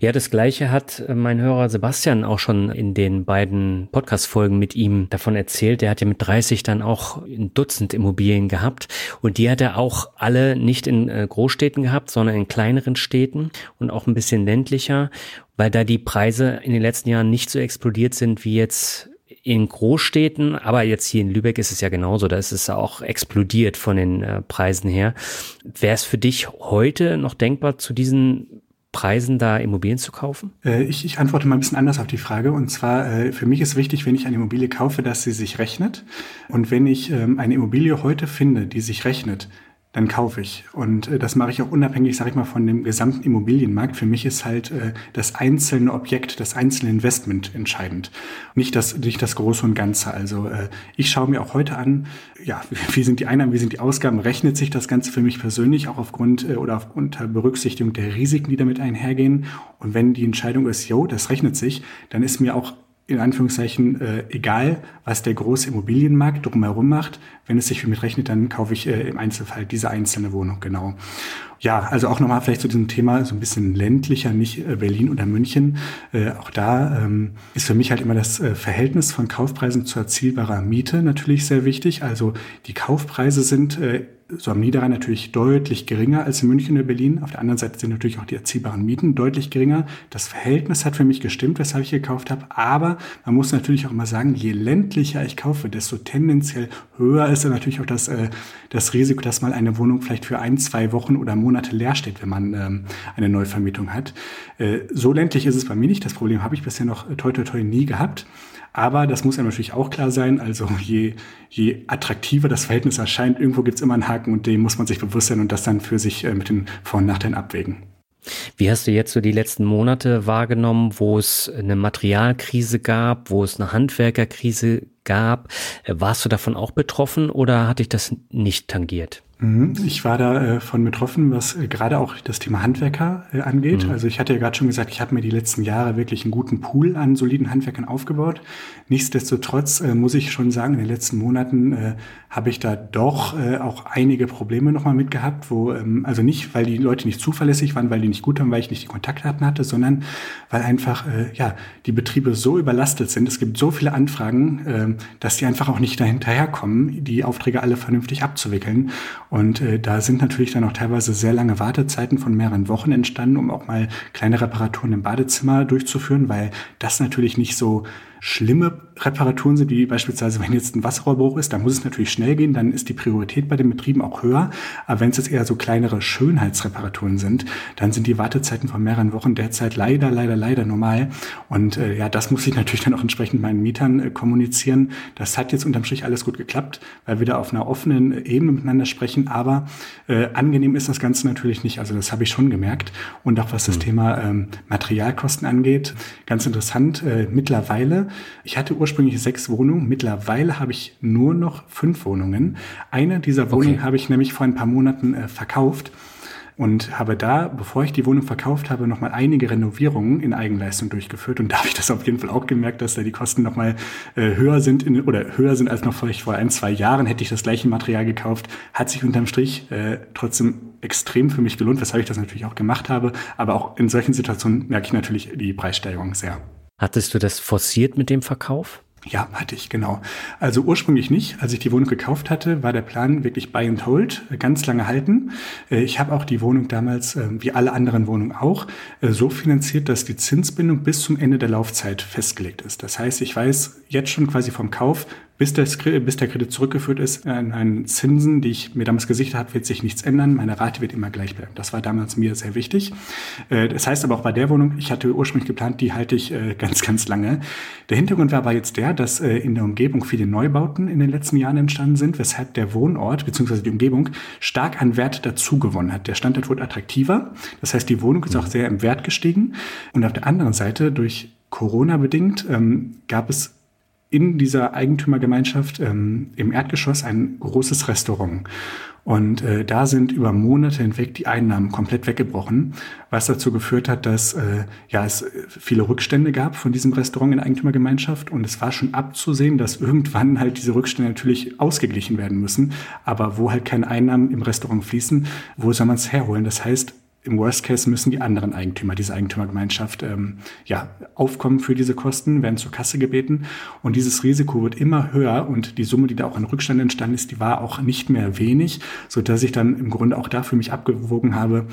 Ja, das gleiche hat äh, mein Hörer Sebastian auch schon in den beiden Podcast-Folgen mit ihm davon erzählt. Der hat ja mit 30 dann auch ein Dutzend Immobilien gehabt und die hat er auch alle nicht in äh, Großstädten gehabt, sondern in kleineren Städten und auch ein bisschen ländlicher, weil da die Preise in den letzten Jahren nicht so explodiert sind wie jetzt in Großstädten, aber jetzt hier in Lübeck ist es ja genauso, da ist es auch explodiert von den äh, Preisen her. Wäre es für dich heute noch denkbar, zu diesen Preisen da Immobilien zu kaufen? Äh, ich, ich antworte mal ein bisschen anders auf die Frage. Und zwar, äh, für mich ist wichtig, wenn ich eine Immobilie kaufe, dass sie sich rechnet. Und wenn ich ähm, eine Immobilie heute finde, die sich rechnet, dann kaufe ich. Und äh, das mache ich auch unabhängig, sage ich mal, von dem gesamten Immobilienmarkt. Für mich ist halt äh, das einzelne Objekt, das einzelne Investment entscheidend. Nicht das, nicht das Große und Ganze. Also äh, ich schaue mir auch heute an, ja, wie sind die Einnahmen, wie sind die Ausgaben, rechnet sich das Ganze für mich persönlich auch aufgrund äh, oder aufgrund der Berücksichtigung der Risiken, die damit einhergehen. Und wenn die Entscheidung ist, jo, das rechnet sich, dann ist mir auch in Anführungszeichen äh, egal, was der große Immobilienmarkt drumherum macht. Wenn es sich für mich rechnet, dann kaufe ich äh, im Einzelfall diese einzelne Wohnung, genau. Ja, also auch nochmal vielleicht zu diesem Thema so ein bisschen ländlicher, nicht äh, Berlin oder München. Äh, auch da ähm, ist für mich halt immer das äh, Verhältnis von Kaufpreisen zu erzielbarer Miete natürlich sehr wichtig. Also die Kaufpreise sind äh, so am Niederrhein natürlich deutlich geringer als in München oder Berlin. Auf der anderen Seite sind natürlich auch die erziehbaren Mieten deutlich geringer. Das Verhältnis hat für mich gestimmt, weshalb ich gekauft habe. Aber man muss natürlich auch immer sagen, je ländlicher ich kaufe, desto tendenziell höher ist dann natürlich auch das, äh, das Risiko, dass mal eine Wohnung vielleicht für ein, zwei Wochen oder Monate leer steht, wenn man ähm, eine Neuvermietung hat. Äh, so ländlich ist es bei mir nicht. Das Problem habe ich bisher noch äh, toi toi toi nie gehabt. Aber das muss ja natürlich auch klar sein. Also je, je attraktiver das Verhältnis erscheint, irgendwo gibt es immer einen Haken und dem muss man sich bewusst sein und das dann für sich äh, mit den Vor- und Nachteilen abwägen. Wie hast du jetzt so die letzten Monate wahrgenommen, wo es eine Materialkrise gab, wo es eine Handwerkerkrise gab? Äh, warst du davon auch betroffen oder hat dich das nicht tangiert? Mhm. Ich war da äh, von betroffen, was äh, gerade auch das Thema Handwerker äh, angeht. Mhm. Also ich hatte ja gerade schon gesagt, ich habe mir die letzten Jahre wirklich einen guten Pool an soliden Handwerkern aufgebaut. Nichtsdestotrotz muss ich schon sagen, in den letzten Monaten habe ich da doch auch einige Probleme nochmal mitgehabt, wo, ähm, also nicht, weil die Leute nicht zuverlässig waren, weil die nicht gut haben, weil ich nicht die Kontaktdaten hatte, sondern weil einfach, ja, die Betriebe so überlastet sind. Es gibt so viele Anfragen, äh, dass die einfach auch nicht dahinterherkommen, die Aufträge alle vernünftig abzuwickeln. Und äh, da sind natürlich dann auch teilweise sehr lange Wartezeiten von mehreren Wochen entstanden, um auch mal kleine Reparaturen im Badezimmer durchzuführen, weil das natürlich nicht so schlimme Reparaturen sind, wie beispielsweise, wenn jetzt ein Wasserrohrbruch ist, dann muss es natürlich schnell gehen, dann ist die Priorität bei den Betrieben auch höher. Aber wenn es jetzt eher so kleinere Schönheitsreparaturen sind, dann sind die Wartezeiten von mehreren Wochen derzeit leider, leider, leider normal. Und äh, ja, das muss ich natürlich dann auch entsprechend meinen Mietern äh, kommunizieren. Das hat jetzt unterm Strich alles gut geklappt, weil wir da auf einer offenen Ebene miteinander sprechen. Aber äh, angenehm ist das Ganze natürlich nicht. Also das habe ich schon gemerkt. Und auch was das mhm. Thema ähm, Materialkosten angeht, ganz interessant. Äh, mittlerweile, ich hatte ursprünglich sechs Wohnungen. Mittlerweile habe ich nur noch fünf Wohnungen. Eine dieser Wohnungen okay. habe ich nämlich vor ein paar Monaten äh, verkauft und habe da, bevor ich die Wohnung verkauft habe, nochmal einige Renovierungen in Eigenleistung durchgeführt und da habe ich das auf jeden Fall auch gemerkt, dass da die Kosten nochmal äh, höher sind in, oder höher sind als noch vielleicht vor ein, zwei Jahren hätte ich das gleiche Material gekauft, hat sich unterm Strich äh, trotzdem extrem für mich gelohnt, weshalb ich das natürlich auch gemacht habe, aber auch in solchen Situationen merke ich natürlich die Preissteigerung sehr. Hattest du das forciert mit dem Verkauf? Ja, hatte ich, genau. Also ursprünglich nicht. Als ich die Wohnung gekauft hatte, war der Plan wirklich buy and hold, äh, ganz lange halten. Äh, ich habe auch die Wohnung damals, äh, wie alle anderen Wohnungen auch, so finanziert, dass die Zinsbindung bis zum Ende der Laufzeit festgelegt ist. Das heißt, ich weiß jetzt schon quasi vom Kauf, bis, das, bis der Kredit zurückgeführt ist, an, an Zinsen, die ich mir damals gesichert habe, wird sich nichts ändern. Meine Rate wird immer gleich bleiben. Das war damals mir sehr wichtig. Äh, das heißt aber auch bei der Wohnung, ich hatte ursprünglich geplant, die halte ich äh, ganz, ganz lange. Der Hintergrund war aber jetzt der, dass äh, in der Umgebung viele Neubauten in den letzten Jahren entstanden sind, weshalb der Wohnort bzw. die Umgebung stark an Wert dazu gewonnen hat. Der Standort wurde attraktiver. Das heißt, die Wohnung ist auch sehr im Wert gestiegen. Und auf der anderen Seite, durch Corona bedingt, ähm, gab es in dieser Eigentümergemeinschaft ähm, im Erdgeschoss ein großes Restaurant. Und äh, da sind über Monate hinweg die Einnahmen komplett weggebrochen, was dazu geführt hat, dass äh, ja, es viele Rückstände gab von diesem Restaurant in der Eigentümergemeinschaft. Und es war schon abzusehen, dass irgendwann halt diese Rückstände natürlich ausgeglichen werden müssen. Aber wo halt keine Einnahmen im Restaurant fließen, wo soll man es herholen? Das heißt, im Worst Case müssen die anderen Eigentümer dieser Eigentümergemeinschaft ähm, ja, aufkommen für diese Kosten, werden zur Kasse gebeten. Und dieses Risiko wird immer höher und die Summe, die da auch an Rückstand entstanden ist, die war auch nicht mehr wenig, so dass ich dann im Grunde auch da für mich abgewogen habe,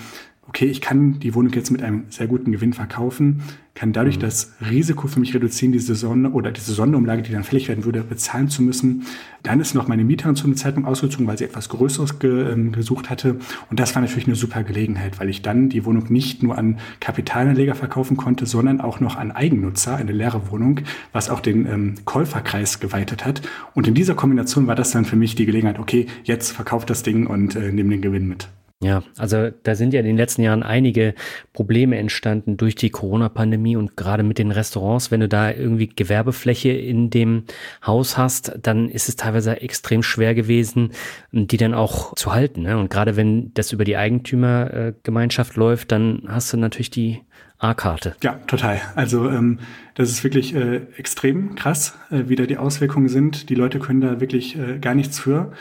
okay, ich kann die Wohnung jetzt mit einem sehr guten Gewinn verkaufen, kann dadurch mhm. das Risiko für mich reduzieren, diese Sonne oder diese Sonderumlage, die dann fällig werden würde, bezahlen zu müssen. Dann ist noch meine Mieterin zu einem Zeitpunkt ausgezogen, weil sie etwas Größeres ge, ähm, gesucht hatte. Und das war natürlich eine super Gelegenheit, weil ich dann die Wohnung nicht nur an Kapitalanleger verkaufen konnte, sondern auch noch an Eigennutzer, eine leere Wohnung, was auch den ähm, Käuferkreis geweitet hat. Und in dieser Kombination war das dann für mich die Gelegenheit, okay, jetzt verkauft das Ding und äh, nehme den Gewinn mit. Ja, also da sind ja in den letzten Jahren einige Probleme entstanden durch die Corona-Pandemie und gerade mit den Restaurants, wenn du da irgendwie Gewerbefläche in dem Haus hast, dann ist es teilweise extrem schwer gewesen, die dann auch zu halten. Ne? Und gerade wenn das über die Eigentümergemeinschaft läuft, dann hast du natürlich die A-Karte. Ja, total. Also ähm, das ist wirklich äh, extrem krass, äh, wie da die Auswirkungen sind. Die Leute können da wirklich äh, gar nichts für.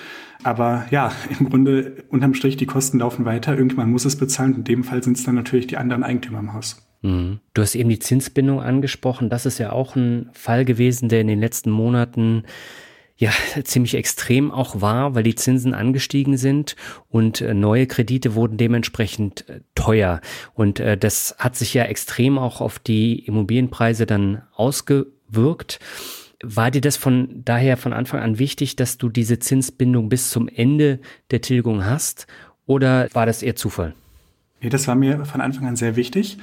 Aber ja, im Grunde unterm Strich, die Kosten laufen weiter. Irgendwann muss es bezahlen. In dem Fall sind es dann natürlich die anderen Eigentümer im Haus. Mhm. Du hast eben die Zinsbindung angesprochen. Das ist ja auch ein Fall gewesen, der in den letzten Monaten ja ziemlich extrem auch war, weil die Zinsen angestiegen sind und äh, neue Kredite wurden dementsprechend äh, teuer. Und äh, das hat sich ja extrem auch auf die Immobilienpreise dann ausgewirkt. War dir das von daher von Anfang an wichtig, dass du diese Zinsbindung bis zum Ende der Tilgung hast? Oder war das eher Zufall? Nee, das war mir von Anfang an sehr wichtig.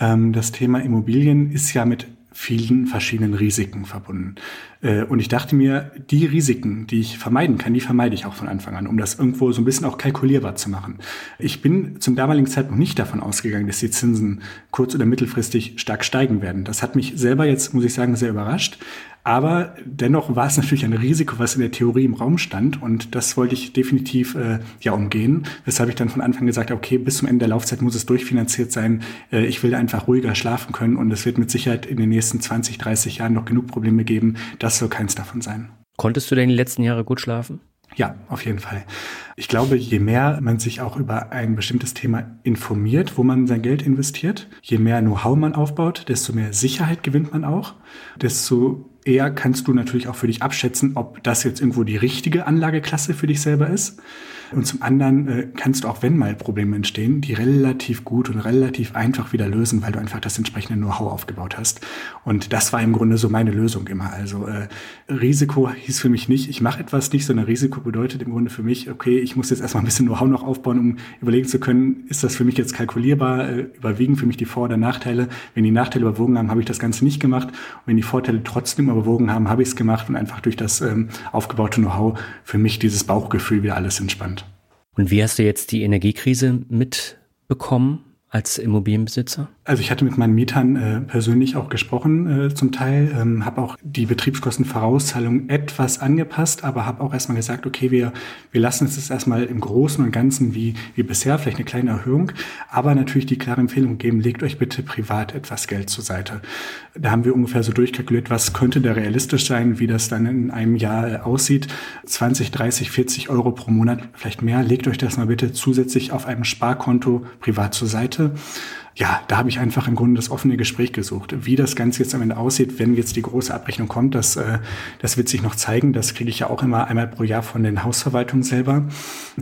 Ähm, das Thema Immobilien ist ja mit vielen verschiedenen Risiken verbunden. Äh, und ich dachte mir, die Risiken, die ich vermeiden kann, die vermeide ich auch von Anfang an, um das irgendwo so ein bisschen auch kalkulierbar zu machen. Ich bin zum damaligen Zeitpunkt nicht davon ausgegangen, dass die Zinsen kurz- oder mittelfristig stark steigen werden. Das hat mich selber jetzt, muss ich sagen, sehr überrascht. Aber dennoch war es natürlich ein Risiko, was in der Theorie im Raum stand. Und das wollte ich definitiv äh, ja umgehen. Weshalb ich dann von Anfang gesagt habe, okay, bis zum Ende der Laufzeit muss es durchfinanziert sein. Äh, ich will einfach ruhiger schlafen können. Und es wird mit Sicherheit in den nächsten 20, 30 Jahren noch genug Probleme geben. Das soll keins davon sein. Konntest du denn die letzten Jahre gut schlafen? Ja, auf jeden Fall. Ich glaube, je mehr man sich auch über ein bestimmtes Thema informiert, wo man sein Geld investiert, je mehr Know-how man aufbaut, desto mehr Sicherheit gewinnt man auch, desto eher kannst du natürlich auch für dich abschätzen, ob das jetzt irgendwo die richtige Anlageklasse für dich selber ist. Und zum anderen äh, kannst du auch, wenn mal Probleme entstehen, die relativ gut und relativ einfach wieder lösen, weil du einfach das entsprechende Know-how aufgebaut hast. Und das war im Grunde so meine Lösung immer. Also äh, Risiko hieß für mich nicht, ich mache etwas nicht, sondern Risiko bedeutet im Grunde für mich, okay, ich muss jetzt erstmal ein bisschen Know-how noch aufbauen, um überlegen zu können, ist das für mich jetzt kalkulierbar, äh, überwiegen für mich die Vor- oder Nachteile. Wenn die Nachteile überwogen haben, habe ich das Ganze nicht gemacht. Und wenn die Vorteile trotzdem überwogen haben, habe ich es gemacht und einfach durch das ähm, aufgebaute Know-how für mich dieses Bauchgefühl wieder alles entspannt. Und wie hast du jetzt die Energiekrise mitbekommen als Immobilienbesitzer? Also ich hatte mit meinen Mietern äh, persönlich auch gesprochen äh, zum Teil, ähm, habe auch die Betriebskostenvorauszahlung etwas angepasst, aber habe auch erstmal gesagt, okay, wir, wir lassen es jetzt erstmal im Großen und Ganzen wie, wie bisher, vielleicht eine kleine Erhöhung, aber natürlich die klare Empfehlung geben, legt euch bitte privat etwas Geld zur Seite. Da haben wir ungefähr so durchkalkuliert, was könnte da realistisch sein, wie das dann in einem Jahr äh, aussieht. 20, 30, 40 Euro pro Monat, vielleicht mehr. Legt euch das mal bitte zusätzlich auf einem Sparkonto privat zur Seite ja, da habe ich einfach im Grunde das offene Gespräch gesucht. Wie das Ganze jetzt am Ende aussieht, wenn jetzt die große Abrechnung kommt, das, äh, das wird sich noch zeigen. Das kriege ich ja auch immer einmal pro Jahr von den Hausverwaltungen selber.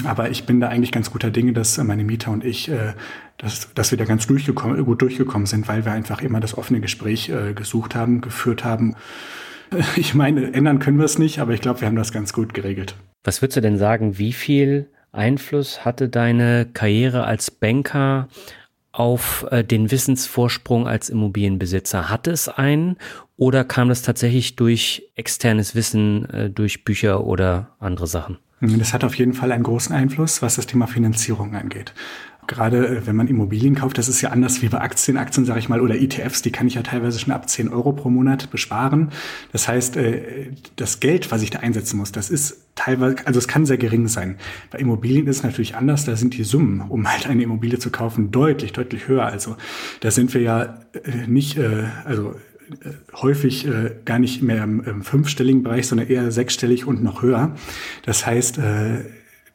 Aber ich bin da eigentlich ganz guter Dinge, dass meine Mieter und ich, äh, dass, dass wir da ganz durchgekommen, gut durchgekommen sind, weil wir einfach immer das offene Gespräch äh, gesucht haben, geführt haben. Ich meine, ändern können wir es nicht, aber ich glaube, wir haben das ganz gut geregelt. Was würdest du denn sagen, wie viel Einfluss hatte deine Karriere als Banker auf äh, den Wissensvorsprung als Immobilienbesitzer? Hat es einen oder kam das tatsächlich durch externes Wissen, äh, durch Bücher oder andere Sachen? Das hat auf jeden Fall einen großen Einfluss, was das Thema Finanzierung angeht gerade äh, wenn man Immobilien kauft, das ist ja anders wie bei Aktien. Aktien, sage ich mal, oder ETFs, die kann ich ja teilweise schon ab 10 Euro pro Monat besparen. Das heißt, äh, das Geld, was ich da einsetzen muss, das ist teilweise, also es kann sehr gering sein. Bei Immobilien ist es natürlich anders, da sind die Summen, um halt eine Immobilie zu kaufen, deutlich, deutlich höher. Also da sind wir ja äh, nicht, also häufig äh, gar nicht mehr im, im, fünfstelligen Bereich, sondern eher sechsstellig und noch höher. Das heißt, äh,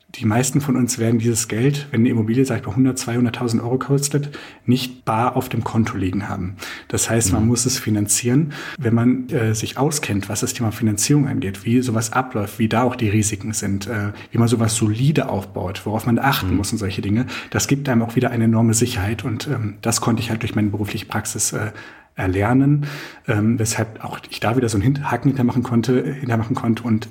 die meisten von uns werden dieses Geld, wenn eine Immobilie, sag ich mal, 100, 200.000 Euro kostet, nicht bar auf dem Konto liegen haben. Das heißt, man mhm. muss es finanzieren. Wenn man äh, sich auskennt, was das Thema Finanzierung angeht, wie sowas abläuft, wie da auch die Risiken sind, äh, wie man sowas solide aufbaut, worauf man achten mhm. muss und solche Dinge, das gibt einem auch wieder eine enorme Sicherheit. Und ähm, das konnte ich halt durch meine berufliche Praxis äh, erlernen, ähm, weshalb auch ich da wieder so einen Haken hintermachen konnte, hintermachen konnte und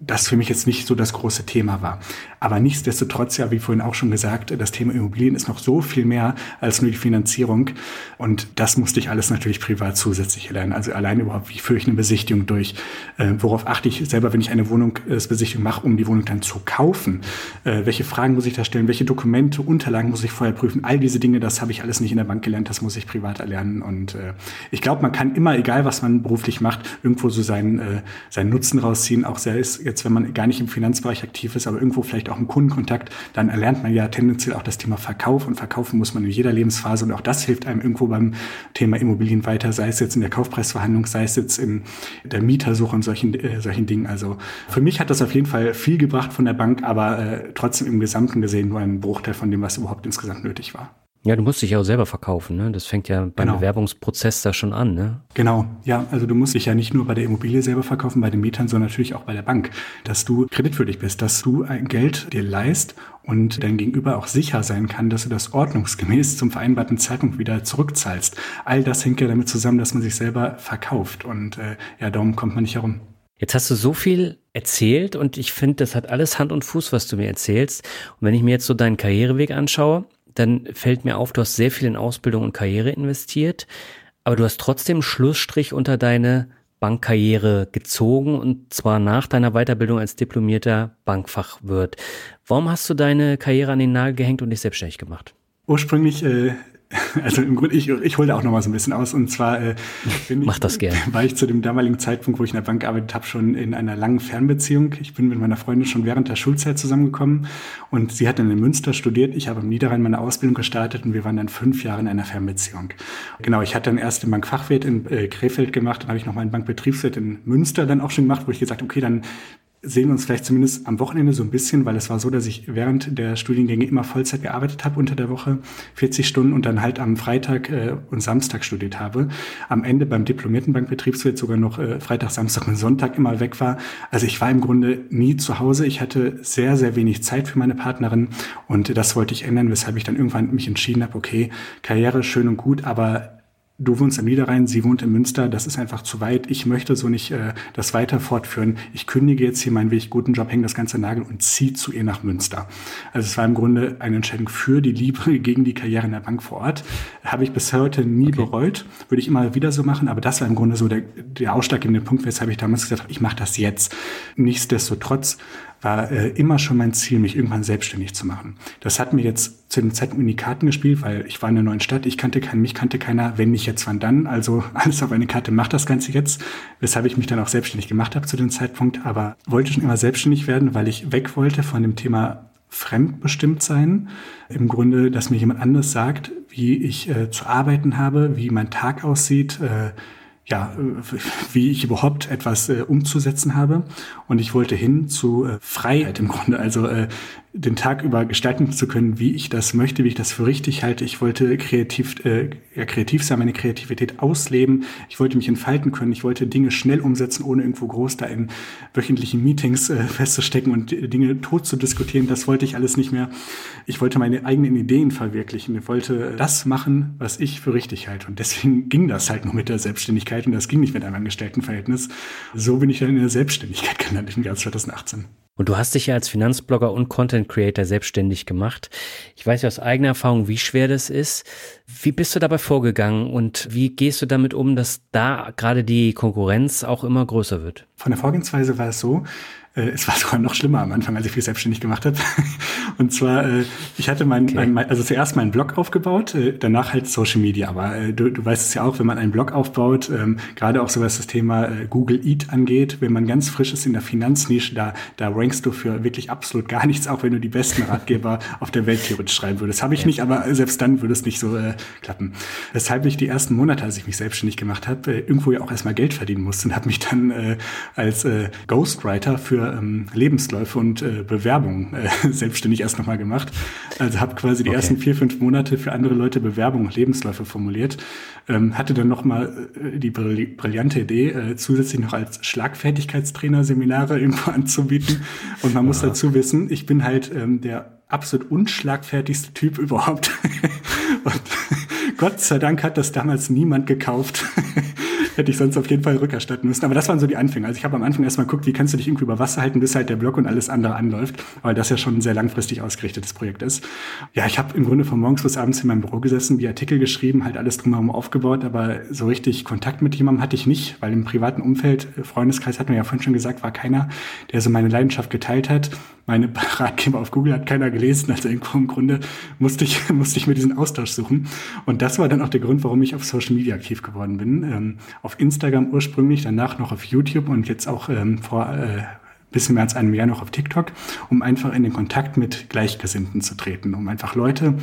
das für mich jetzt nicht so das große Thema war. Aber nichtsdestotrotz, ja, wie vorhin auch schon gesagt, das Thema Immobilien ist noch so viel mehr als nur die Finanzierung. Und das musste ich alles natürlich privat zusätzlich lernen. Also allein überhaupt, wie führe ich eine Besichtigung durch? Äh, worauf achte ich selber, wenn ich eine Wohnungsbesichtigung mache, um die Wohnung dann zu kaufen? Äh, welche Fragen muss ich da stellen? Welche Dokumente, Unterlagen muss ich vorher prüfen? All diese Dinge, das habe ich alles nicht in der Bank gelernt, das muss ich privat erlernen. Und äh, ich glaube, man kann immer, egal was man beruflich macht, irgendwo so seinen, äh, seinen Nutzen rausziehen. Auch selbst jetzt, wenn man gar nicht im Finanzbereich aktiv ist, aber irgendwo vielleicht auch im Kundenkontakt, dann erlernt man ja tendenziell auch das Thema Verkauf und verkaufen muss man in jeder Lebensphase und auch das hilft einem irgendwo beim Thema Immobilien weiter, sei es jetzt in der Kaufpreisverhandlung, sei es jetzt in der Mietersuche und solchen, äh, solchen Dingen. Also für mich hat das auf jeden Fall viel gebracht von der Bank, aber äh, trotzdem im Gesamten gesehen nur ein Bruchteil von dem, was überhaupt insgesamt nötig war. Ja, du musst dich ja auch selber verkaufen, ne? Das fängt ja beim genau. Bewerbungsprozess da schon an, ne? Genau, ja. Also du musst dich ja nicht nur bei der Immobilie selber verkaufen, bei den Mietern, sondern natürlich auch bei der Bank. Dass du kreditwürdig bist, dass du ein Geld dir leist und dein Gegenüber auch sicher sein kann, dass du das ordnungsgemäß zum vereinbarten Zeitpunkt wieder zurückzahlst. All das hängt ja damit zusammen, dass man sich selber verkauft. Und äh, ja, darum kommt man nicht herum. Jetzt hast du so viel erzählt und ich finde, das hat alles Hand und Fuß, was du mir erzählst. Und wenn ich mir jetzt so deinen Karriereweg anschaue, dann fällt mir auf, du hast sehr viel in Ausbildung und Karriere investiert, aber du hast trotzdem Schlussstrich unter deine Bankkarriere gezogen und zwar nach deiner Weiterbildung als diplomierter Bankfachwirt. Warum hast du deine Karriere an den Nagel gehängt und dich selbstständig gemacht? Ursprünglich äh, Also im Grunde, ich, ich hole da auch noch mal so ein bisschen aus. Und zwar äh, bin Mach das gerne. war ich zu dem damaligen Zeitpunkt, wo ich in der Bank gearbeitet habe, schon in einer langen Fernbeziehung. Ich bin mit meiner Freundin schon während der Schulzeit zusammengekommen und sie hat dann in Münster studiert. Ich habe im Niederrhein meine Ausbildung gestartet und wir waren dann fünf Jahre in einer Fernbeziehung. Genau, ich hatte dann erst den Bankfachwirt in äh, Krefeld gemacht, dann habe ich noch meinen Bankbetriebswirt in Münster dann auch schon gemacht, wo ich gesagt okay, dann sehen uns vielleicht zumindest am Wochenende so ein bisschen, weil es war so, dass ich während der Studiengänge immer Vollzeit gearbeitet habe unter der Woche, 40 Stunden und dann halt am Freitag äh, und Samstag studiert habe. Am Ende beim diplomierten Bankbetriebswirt sogar noch äh, Freitag, Samstag und Sonntag immer weg war. Also ich war im Grunde nie zu Hause. Ich hatte sehr, sehr wenig Zeit für meine Partnerin und das wollte ich ändern, weshalb ich dann irgendwann mich entschieden habe, okay, Karriere schön und gut, aber du wohnst im Niederrhein, sie wohnt in Münster, das ist einfach zu weit. Ich möchte so nicht äh, das weiter fortführen. Ich kündige jetzt hier meinen wirklich guten Job, hänge das ganze Nagel und ziehe zu ihr nach Münster. Also es war im Grunde eine Entscheidung für die Liebe gegen die Karriere in der Bank vor Ort. Habe ich bis heute nie okay. bereut, würde ich immer wieder so machen, aber das war im Grunde so der, der ausschlaggebende Punkt, weshalb ich damals gesagt habe, ich mache das jetzt. Nichtsdestotrotz war äh, immer schon mein Ziel, mich irgendwann selbstständig zu machen. Das hat mir jetzt zu dem Zeitpunkt in die Karten gespielt, weil ich war in einer neuen Stadt, ich kannte keinen, mich kannte keiner, wenn nicht jetzt, wann dann. Also alles auf eine Karte macht das Ganze jetzt, weshalb ich mich dann auch selbstständig gemacht habe zu dem Zeitpunkt. Aber wollte schon immer selbstständig werden, weil ich weg wollte von dem Thema fremdbestimmt sein. Im Grunde, dass mir jemand anderes sagt, wie ich äh, zu arbeiten habe, wie mein Tag aussieht, äh, ja, äh, wie ich überhaupt etwas äh, umzusetzen habe. Und ich wollte hin zu äh, Freiheit im Grunde, also äh, den Tag über gestalten zu können, wie ich das möchte, wie ich das für richtig halte. Ich wollte kreativ, äh, ja, kreativ sein, meine Kreativität ausleben. Ich wollte mich entfalten können. Ich wollte Dinge schnell umsetzen, ohne irgendwo groß da in wöchentlichen Meetings äh, festzustecken und Dinge tot zu diskutieren. Das wollte ich alles nicht mehr. Ich wollte meine eigenen Ideen verwirklichen. Ich wollte das machen, was ich für richtig halte. Und deswegen ging das halt nur mit der Selbstständigkeit und das ging nicht mit einem Angestelltenverhältnis. So bin ich dann in der Selbstständigkeit gelandet im Jahr 2018. Und du hast dich ja als Finanzblogger und Content Creator selbstständig gemacht. Ich weiß ja aus eigener Erfahrung, wie schwer das ist. Wie bist du dabei vorgegangen und wie gehst du damit um, dass da gerade die Konkurrenz auch immer größer wird? Von der Vorgehensweise war es so, äh, es war sogar noch schlimmer am Anfang, als ich mich selbstständig gemacht habe. Und zwar, äh, ich hatte mein, okay. mein, also zuerst meinen Blog aufgebaut, äh, danach halt Social Media. Aber äh, du, du weißt es ja auch, wenn man einen Blog aufbaut, ähm, gerade auch so was das Thema äh, Google Eat angeht, wenn man ganz frisch ist in der Finanznische, da, da rankst du für wirklich absolut gar nichts, auch wenn du die besten Ratgeber auf der Welt theoretisch schreiben würdest. Habe ich ja. nicht, aber selbst dann würde es nicht so äh, klappen. Weshalb ich die ersten Monate, als ich mich selbstständig gemacht habe, äh, irgendwo ja auch erstmal Geld verdienen musste und habe mich dann äh, als äh, Ghostwriter für ähm, Lebensläufe und äh, Bewerbungen äh, selbstständig erst nochmal gemacht. Also habe quasi die okay. ersten vier, fünf Monate für andere Leute Bewerbungen und Lebensläufe formuliert. Ähm, hatte dann nochmal äh, die brillante Idee, äh, zusätzlich noch als Schlagfertigkeitstrainer Seminare irgendwo anzubieten. Und man muss dazu wissen, ich bin halt ähm, der absolut unschlagfertigste Typ überhaupt. und Gott sei Dank hat das damals niemand gekauft. Hätte ich sonst auf jeden Fall rückerstatten müssen. Aber das waren so die Anfänge. Also ich habe am Anfang erstmal geguckt, wie kannst du dich irgendwie über Wasser halten, bis halt der Block und alles andere anläuft. Weil das ja schon ein sehr langfristig ausgerichtetes Projekt ist. Ja, ich habe im Grunde von morgens bis abends in meinem Büro gesessen, die Artikel geschrieben, halt alles drumherum aufgebaut, aber so richtig Kontakt mit jemandem hatte ich nicht, weil im privaten Umfeld, äh, Freundeskreis hat mir ja vorhin schon gesagt, war keiner, der so meine Leidenschaft geteilt hat meine Ratgeber auf Google hat keiner gelesen, also im Grunde musste ich, musste ich mir diesen Austausch suchen. Und das war dann auch der Grund, warum ich auf Social Media aktiv geworden bin. Ähm, auf Instagram ursprünglich, danach noch auf YouTube und jetzt auch ähm, vor äh, bisschen mehr als einem Jahr noch auf TikTok, um einfach in den Kontakt mit Gleichgesinnten zu treten, um einfach Leute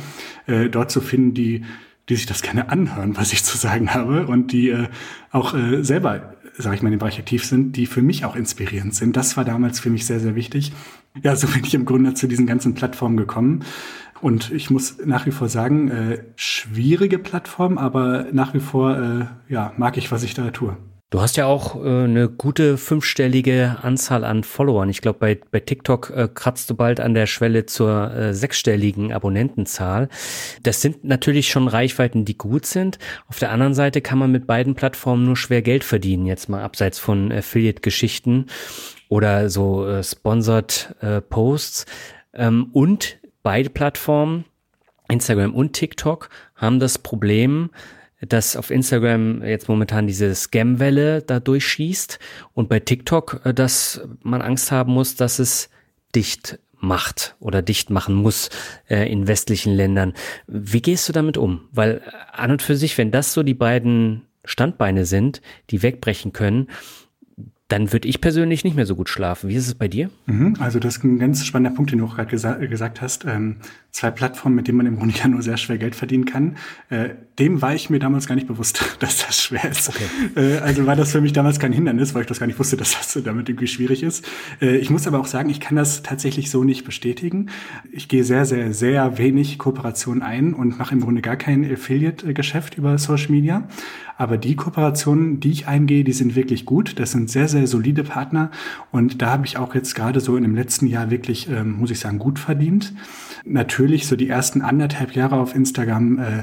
äh, dort zu finden, die die sich das gerne anhören, was ich zu sagen habe und die äh, auch äh, selber, sage ich mal, in dem Bereich aktiv sind, die für mich auch inspirierend sind. Das war damals für mich sehr, sehr wichtig. Ja, so bin ich im Grunde zu diesen ganzen Plattformen gekommen. Und ich muss nach wie vor sagen, äh, schwierige Plattform, aber nach wie vor äh, ja, mag ich, was ich da tue. Du hast ja auch äh, eine gute fünfstellige Anzahl an Followern. Ich glaube, bei, bei TikTok äh, kratzt du bald an der Schwelle zur äh, sechsstelligen Abonnentenzahl. Das sind natürlich schon Reichweiten, die gut sind. Auf der anderen Seite kann man mit beiden Plattformen nur schwer Geld verdienen, jetzt mal abseits von Affiliate-Geschichten oder so äh, Sponsored äh, Posts. Ähm, und beide Plattformen, Instagram und TikTok, haben das Problem, dass auf Instagram jetzt momentan diese Scam-Welle da durchschießt und bei TikTok, äh, dass man Angst haben muss, dass es dicht macht oder dicht machen muss äh, in westlichen Ländern. Wie gehst du damit um? Weil an und für sich, wenn das so die beiden Standbeine sind, die wegbrechen können, dann würde ich persönlich nicht mehr so gut schlafen. Wie ist es bei dir? Mhm, also das ist ein ganz spannender Punkt, den du auch gerade gesa gesagt hast. Ähm, zwei Plattformen, mit denen man im Grunde ja nur sehr schwer Geld verdienen kann. Äh, dem war ich mir damals gar nicht bewusst, dass das schwer ist. Okay. Äh, also war das für mich damals kein Hindernis, weil ich das gar nicht wusste, dass das damit irgendwie schwierig ist. Äh, ich muss aber auch sagen, ich kann das tatsächlich so nicht bestätigen. Ich gehe sehr, sehr, sehr wenig Kooperation ein und mache im Grunde gar kein Affiliate-Geschäft über Social Media. Aber die Kooperationen, die ich eingehe, die sind wirklich gut. Das sind sehr, sehr solide Partner. Und da habe ich auch jetzt gerade so in dem letzten Jahr wirklich, ähm, muss ich sagen, gut verdient. Natürlich so die ersten anderthalb Jahre auf Instagram äh,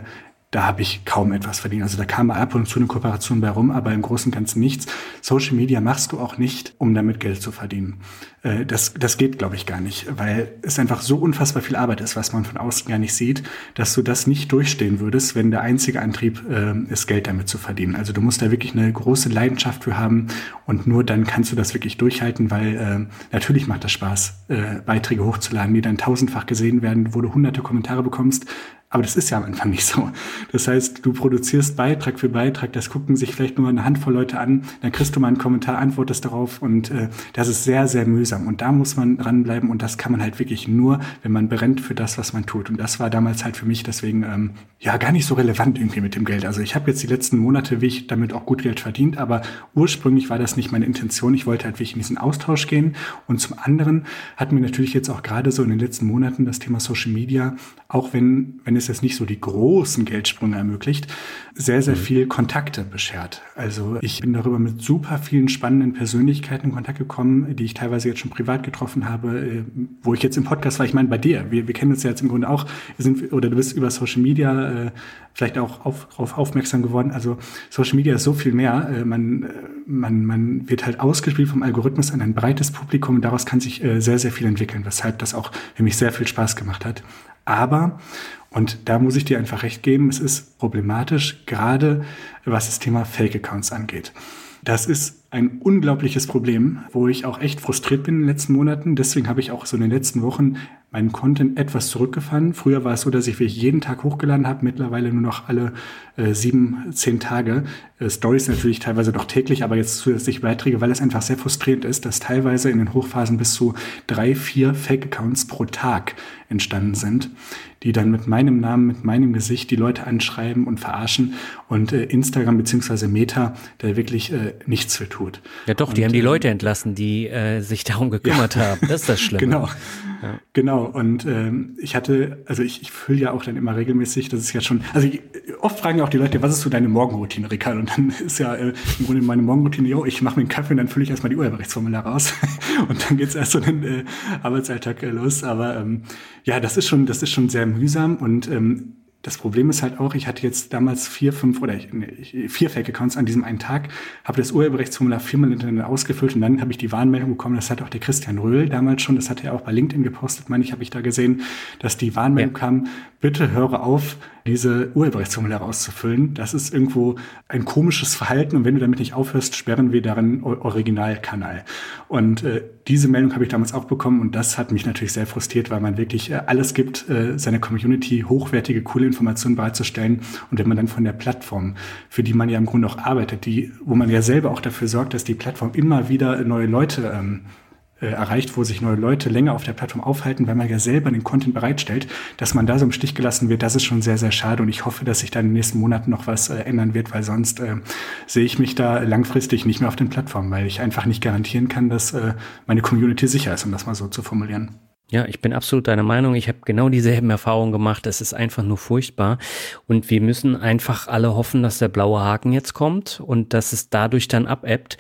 da habe ich kaum etwas verdient. Also da kam ab und zu eine Kooperation bei rum, aber im Großen und Ganzen nichts. Social Media machst du auch nicht, um damit Geld zu verdienen. Äh, das, das geht, glaube ich, gar nicht, weil es einfach so unfassbar viel Arbeit ist, was man von außen gar nicht sieht, dass du das nicht durchstehen würdest, wenn der einzige Antrieb äh, ist, Geld damit zu verdienen. Also du musst da wirklich eine große Leidenschaft für haben und nur dann kannst du das wirklich durchhalten, weil äh, natürlich macht das Spaß, äh, Beiträge hochzuladen, die dann tausendfach gesehen werden, wo du hunderte Kommentare bekommst, aber das ist ja am Anfang nicht so. Das heißt, du produzierst Beitrag für Beitrag, das gucken sich vielleicht nur eine Handvoll Leute an, dann kriegst du mal einen Kommentar, antwortest darauf und äh, das ist sehr, sehr mühsam. Und da muss man dranbleiben und das kann man halt wirklich nur, wenn man brennt für das, was man tut. Und das war damals halt für mich deswegen ähm, ja gar nicht so relevant irgendwie mit dem Geld. Also ich habe jetzt die letzten Monate wie ich damit auch gut Geld verdient, aber ursprünglich war das nicht meine Intention. Ich wollte halt wirklich in diesen Austausch gehen. Und zum anderen hat mir natürlich jetzt auch gerade so in den letzten Monaten das Thema Social Media, auch wenn, wenn es es jetzt nicht so die großen Geldsprünge ermöglicht, sehr, sehr mhm. viel Kontakte beschert. Also ich bin darüber mit super vielen spannenden Persönlichkeiten in Kontakt gekommen, die ich teilweise jetzt schon privat getroffen habe, äh, wo ich jetzt im Podcast war. Ich meine, bei dir, wir, wir kennen uns ja jetzt im Grunde auch, wir sind, oder du bist über Social Media äh, vielleicht auch auf, auf aufmerksam geworden. Also Social Media ist so viel mehr. Äh, man, äh, man, man wird halt ausgespielt vom Algorithmus an ein breites Publikum und daraus kann sich äh, sehr, sehr viel entwickeln, weshalb das auch für mich sehr viel Spaß gemacht hat. Aber, und da muss ich dir einfach recht geben, es ist problematisch, gerade was das Thema Fake-Accounts angeht. Das ist ein unglaubliches Problem, wo ich auch echt frustriert bin in den letzten Monaten. Deswegen habe ich auch so in den letzten Wochen meinen Content etwas zurückgefahren. Früher war es so, dass ich wirklich jeden Tag hochgeladen habe, mittlerweile nur noch alle äh, sieben, zehn Tage. Äh, Stories natürlich teilweise doch täglich, aber jetzt zusätzlich Beiträge, weil es einfach sehr frustrierend ist, dass teilweise in den Hochphasen bis zu drei, vier Fake-Accounts pro Tag entstanden sind, die dann mit meinem Namen, mit meinem Gesicht die Leute anschreiben und verarschen und äh, Instagram beziehungsweise Meta da wirklich äh, nichts für tut. Ja doch, die und, haben die ähm, Leute entlassen, die äh, sich darum gekümmert ja. haben. Das ist das Schlimme. genau. Ja. Genau, und ähm, ich hatte, also ich, ich fülle ja auch dann immer regelmäßig, das ist ja schon, also ich, oft fragen ja auch die Leute, was ist so deine Morgenroutine, Ricardo? Und dann ist ja äh, im Grunde meine Morgenroutine, jo, ich mache mir einen Kaffee und dann fülle ich erstmal die Urheberrechtsformular raus und dann geht's erst so den äh, Arbeitsalltag äh, los. Aber ähm, ja, das ist schon, das ist schon sehr mühsam und ähm, das Problem ist halt auch, ich hatte jetzt damals vier, fünf oder nee, vier Fake-Accounts an diesem einen Tag, habe das Urheberrechtsformular viermal hintereinander ausgefüllt und dann habe ich die Warnmeldung bekommen, das hat auch der Christian Röhl damals schon, das hat er auch bei LinkedIn gepostet, meine ich, habe ich da gesehen, dass die Warnmeldung ja. kam, bitte höre auf, diese Urheberrechtsformulare auszufüllen. Das ist irgendwo ein komisches Verhalten und wenn du damit nicht aufhörst, sperren wir darin Originalkanal. Und äh, diese Meldung habe ich damals auch bekommen und das hat mich natürlich sehr frustriert, weil man wirklich äh, alles gibt, äh, seiner Community hochwertige, coole Informationen bereitzustellen. Und wenn man dann von der Plattform, für die man ja im Grunde auch arbeitet, die, wo man ja selber auch dafür sorgt, dass die Plattform immer wieder neue Leute ähm, äh, erreicht, wo sich neue Leute länger auf der Plattform aufhalten, weil man ja selber den Content bereitstellt, dass man da so im Stich gelassen wird, das ist schon sehr, sehr schade und ich hoffe, dass sich da in den nächsten Monaten noch was äh, ändern wird, weil sonst äh, sehe ich mich da langfristig nicht mehr auf den Plattformen, weil ich einfach nicht garantieren kann, dass äh, meine Community sicher ist, um das mal so zu formulieren. Ja, ich bin absolut deiner Meinung. Ich habe genau dieselben Erfahrungen gemacht. Es ist einfach nur furchtbar. Und wir müssen einfach alle hoffen, dass der blaue Haken jetzt kommt und dass es dadurch dann abebbt.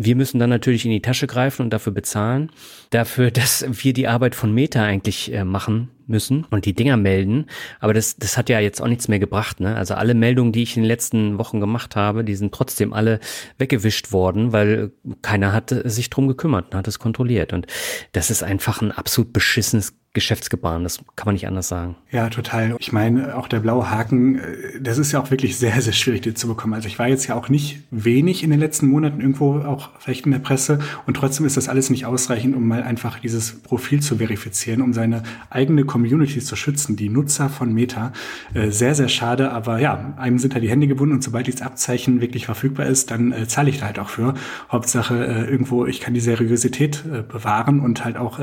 Wir müssen dann natürlich in die Tasche greifen und dafür bezahlen. Dafür, dass wir die Arbeit von Meta eigentlich äh, machen müssen und die Dinger melden. Aber das, das hat ja jetzt auch nichts mehr gebracht. Ne? Also alle Meldungen, die ich in den letzten Wochen gemacht habe, die sind trotzdem alle weggewischt worden, weil keiner hat sich drum gekümmert und hat es kontrolliert. Und das ist einfach ein absolut beschissenes Geschäftsgebaren. Das kann man nicht anders sagen. Ja, total. Ich meine, auch der blaue Haken, äh, das ist ja auch wirklich sehr, sehr schwierig, den zu bekommen. Also ich war jetzt ja auch nicht wenig in den letzten Monaten irgendwo auch vielleicht in der Presse und trotzdem ist das alles nicht ausreichend, um mal einfach dieses Profil zu verifizieren, um seine eigene Community zu schützen, die Nutzer von Meta. Äh, sehr, sehr schade, aber ja, einem sind da die Hände gebunden und sobald dieses Abzeichen wirklich verfügbar ist, dann äh, zahle ich da halt auch für. Hauptsache irgendwo, ich kann die Seriosität bewahren und halt auch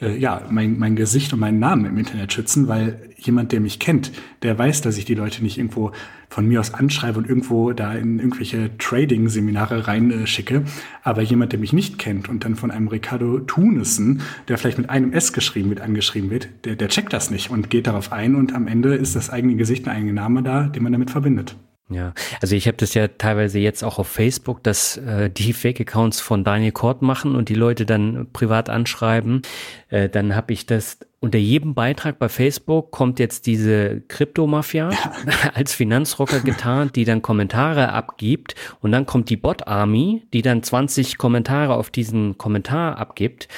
äh, äh, ja, mein, mein Gesicht und meinen Namen im Internet schützen, weil jemand, der mich kennt, der weiß, dass ich die Leute nicht irgendwo von mir aus anschreibe und irgendwo da in irgendwelche Trading-Seminare reinschicke. Aber jemand, der mich nicht kennt und dann von einem Ricardo Thunissen, der vielleicht mit einem S geschrieben wird, angeschrieben wird, der, der checkt das nicht und geht darauf ein und am Ende ist das eigene Gesicht ein eigener Name da, den man damit verbindet. Ja, also ich habe das ja teilweise jetzt auch auf Facebook, dass äh, die Fake-Accounts von Daniel Kort machen und die Leute dann privat anschreiben. Äh, dann habe ich das unter jedem Beitrag bei Facebook kommt jetzt diese Kryptomafia ja. als Finanzrocker getarnt, die dann Kommentare abgibt und dann kommt die Bot Army, die dann 20 Kommentare auf diesen Kommentar abgibt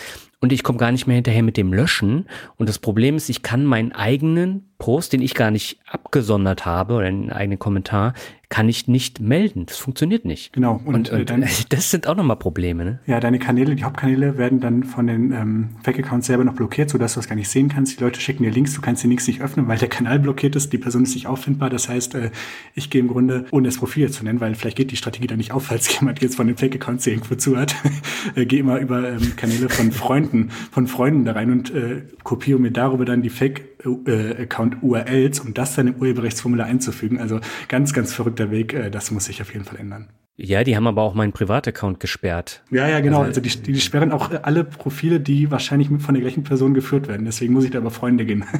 und ich komme gar nicht mehr hinterher mit dem Löschen. Und das Problem ist, ich kann meinen eigenen Post, den ich gar nicht abgesondert habe oder einen eigenen Kommentar, kann ich nicht melden. Das funktioniert nicht. Genau. Und, und, und dann, das sind auch nochmal Probleme. Ne? Ja, deine Kanäle, die Hauptkanäle werden dann von den ähm, Fake-Accounts selber noch blockiert, sodass du das gar nicht sehen kannst. Die Leute schicken dir Links, du kannst die Links nicht öffnen, weil der Kanal blockiert ist, die Person ist nicht auffindbar. Das heißt, äh, ich gehe im Grunde, ohne das Profil zu nennen, weil vielleicht geht die Strategie dann nicht auf, falls jemand jetzt von den Fake-Accounts irgendwo zuhört, äh, gehe immer über ähm, Kanäle von Freunden, von Freunden da rein und äh, kopiere mir darüber dann die Fake-Account-URLs, um das dann im Urheberrechtsformular einzufügen. Also ganz, ganz verrückter Weg. Äh, das muss sich auf jeden Fall ändern. Ja, die haben aber auch meinen Privataccount gesperrt. Ja, ja, genau. Also, also die, die, sperren auch alle Profile, die wahrscheinlich von der gleichen Person geführt werden. Deswegen muss ich da über Freunde gehen.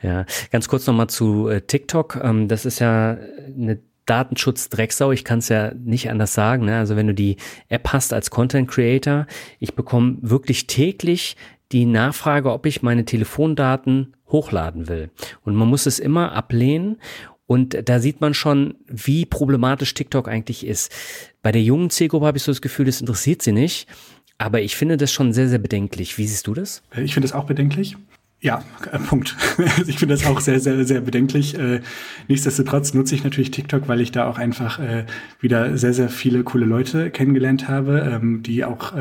Ja, ganz kurz nochmal zu äh, TikTok. Ähm, das ist ja eine Datenschutz-Drecksau, ich kann es ja nicht anders sagen. Ne? Also wenn du die App hast als Content Creator, ich bekomme wirklich täglich die Nachfrage, ob ich meine Telefondaten hochladen will. Und man muss es immer ablehnen. Und da sieht man schon, wie problematisch TikTok eigentlich ist. Bei der jungen Zielgruppe habe ich so das Gefühl, das interessiert sie nicht. Aber ich finde das schon sehr, sehr bedenklich. Wie siehst du das? Ich finde es auch bedenklich. Ja, äh, Punkt. Ich finde das auch sehr, sehr, sehr bedenklich. Äh, nichtsdestotrotz nutze ich natürlich TikTok, weil ich da auch einfach äh, wieder sehr, sehr viele coole Leute kennengelernt habe, ähm, die auch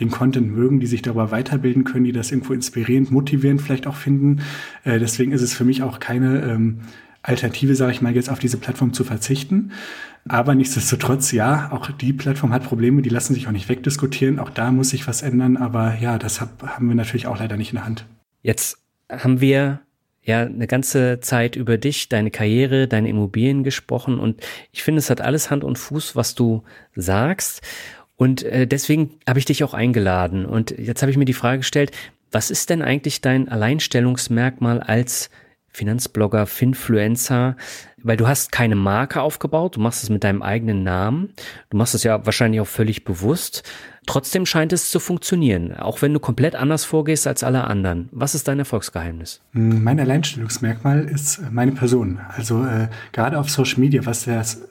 den Content mögen, die sich darüber weiterbilden können, die das irgendwo inspirierend, motivierend vielleicht auch finden. Deswegen ist es für mich auch keine ähm, Alternative, sage ich mal, jetzt auf diese Plattform zu verzichten. Aber nichtsdestotrotz, ja, auch die Plattform hat Probleme, die lassen sich auch nicht wegdiskutieren. Auch da muss sich was ändern. Aber ja, das haben wir natürlich auch leider nicht in der Hand. Jetzt haben wir ja eine ganze Zeit über dich, deine Karriere, deine Immobilien gesprochen und ich finde, es hat alles Hand und Fuß, was du sagst. Und äh, deswegen habe ich dich auch eingeladen. Und jetzt habe ich mir die Frage gestellt, was ist denn eigentlich dein Alleinstellungsmerkmal als Finanzblogger, Finfluencer, weil du hast keine Marke aufgebaut, du machst es mit deinem eigenen Namen, du machst es ja wahrscheinlich auch völlig bewusst. Trotzdem scheint es zu funktionieren, auch wenn du komplett anders vorgehst als alle anderen. Was ist dein Erfolgsgeheimnis? Mein Alleinstellungsmerkmal ist meine Person. Also äh, gerade auf Social Media, was das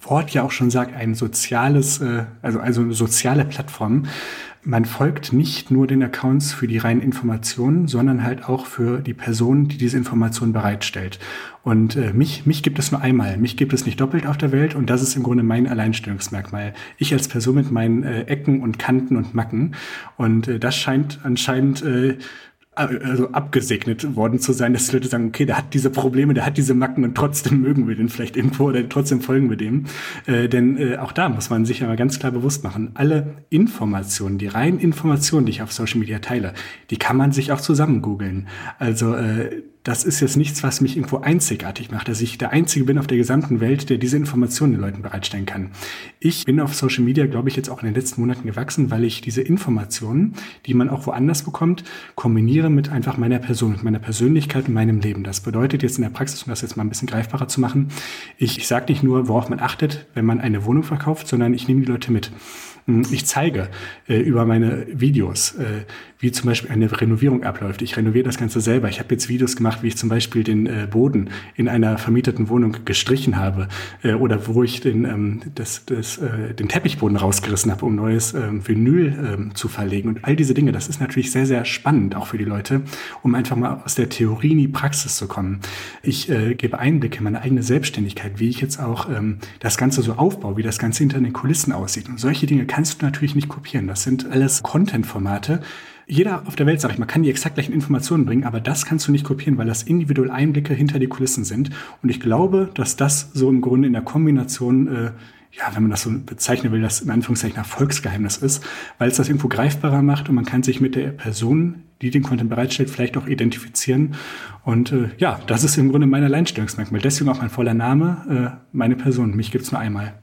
Wort ja auch schon sagt, ein soziales, äh, also also eine soziale Plattform man folgt nicht nur den Accounts für die reinen Informationen, sondern halt auch für die Person, die diese Informationen bereitstellt. Und äh, mich, mich gibt es nur einmal, mich gibt es nicht doppelt auf der Welt und das ist im Grunde mein Alleinstellungsmerkmal. Ich als Person mit meinen äh, Ecken und Kanten und Macken und äh, das scheint anscheinend äh, also abgesegnet worden zu sein, dass die Leute sagen, okay, der hat diese Probleme, der hat diese Macken und trotzdem mögen wir den vielleicht irgendwo oder trotzdem folgen wir dem. Äh, denn äh, auch da muss man sich aber ganz klar bewusst machen, alle Informationen, die reinen Informationen, die ich auf Social Media teile, die kann man sich auch zusammen googeln. Also äh, das ist jetzt nichts, was mich irgendwo einzigartig macht, dass ich der Einzige bin auf der gesamten Welt, der diese Informationen den Leuten bereitstellen kann. Ich bin auf Social Media, glaube ich, jetzt auch in den letzten Monaten gewachsen, weil ich diese Informationen, die man auch woanders bekommt, kombiniere mit einfach meiner Person, mit meiner Persönlichkeit und meinem Leben. Das bedeutet jetzt in der Praxis, um das jetzt mal ein bisschen greifbarer zu machen, ich, ich sage nicht nur, worauf man achtet, wenn man eine Wohnung verkauft, sondern ich nehme die Leute mit. Ich zeige äh, über meine Videos, äh, wie zum Beispiel eine Renovierung abläuft. Ich renoviere das Ganze selber. Ich habe jetzt Videos gemacht, wie ich zum Beispiel den äh, Boden in einer vermieteten Wohnung gestrichen habe äh, oder wo ich den, ähm, das, das, äh, den Teppichboden rausgerissen habe, um neues ähm, Vinyl ähm, zu verlegen. Und all diese Dinge, das ist natürlich sehr, sehr spannend, auch für die Leute, um einfach mal aus der Theorie in die Praxis zu kommen. Ich äh, gebe Einblicke in meine eigene Selbstständigkeit, wie ich jetzt auch ähm, das Ganze so aufbaue, wie das Ganze hinter den Kulissen aussieht. Und solche Dinge kannst du natürlich nicht kopieren. Das sind alles Content-Formate, jeder auf der Welt, sag ich mal, kann die exakt gleichen Informationen bringen, aber das kannst du nicht kopieren, weil das individuelle Einblicke hinter die Kulissen sind. Und ich glaube, dass das so im Grunde in der Kombination, äh, ja, wenn man das so bezeichnen will, das in Anführungszeichen Erfolgsgeheimnis ist, weil es das irgendwo greifbarer macht und man kann sich mit der Person, die den Content bereitstellt, vielleicht auch identifizieren. Und äh, ja, das ist im Grunde mein Alleinstellungsmerkmal. Deswegen auch mein voller Name, äh, meine Person. Mich gibt's nur einmal.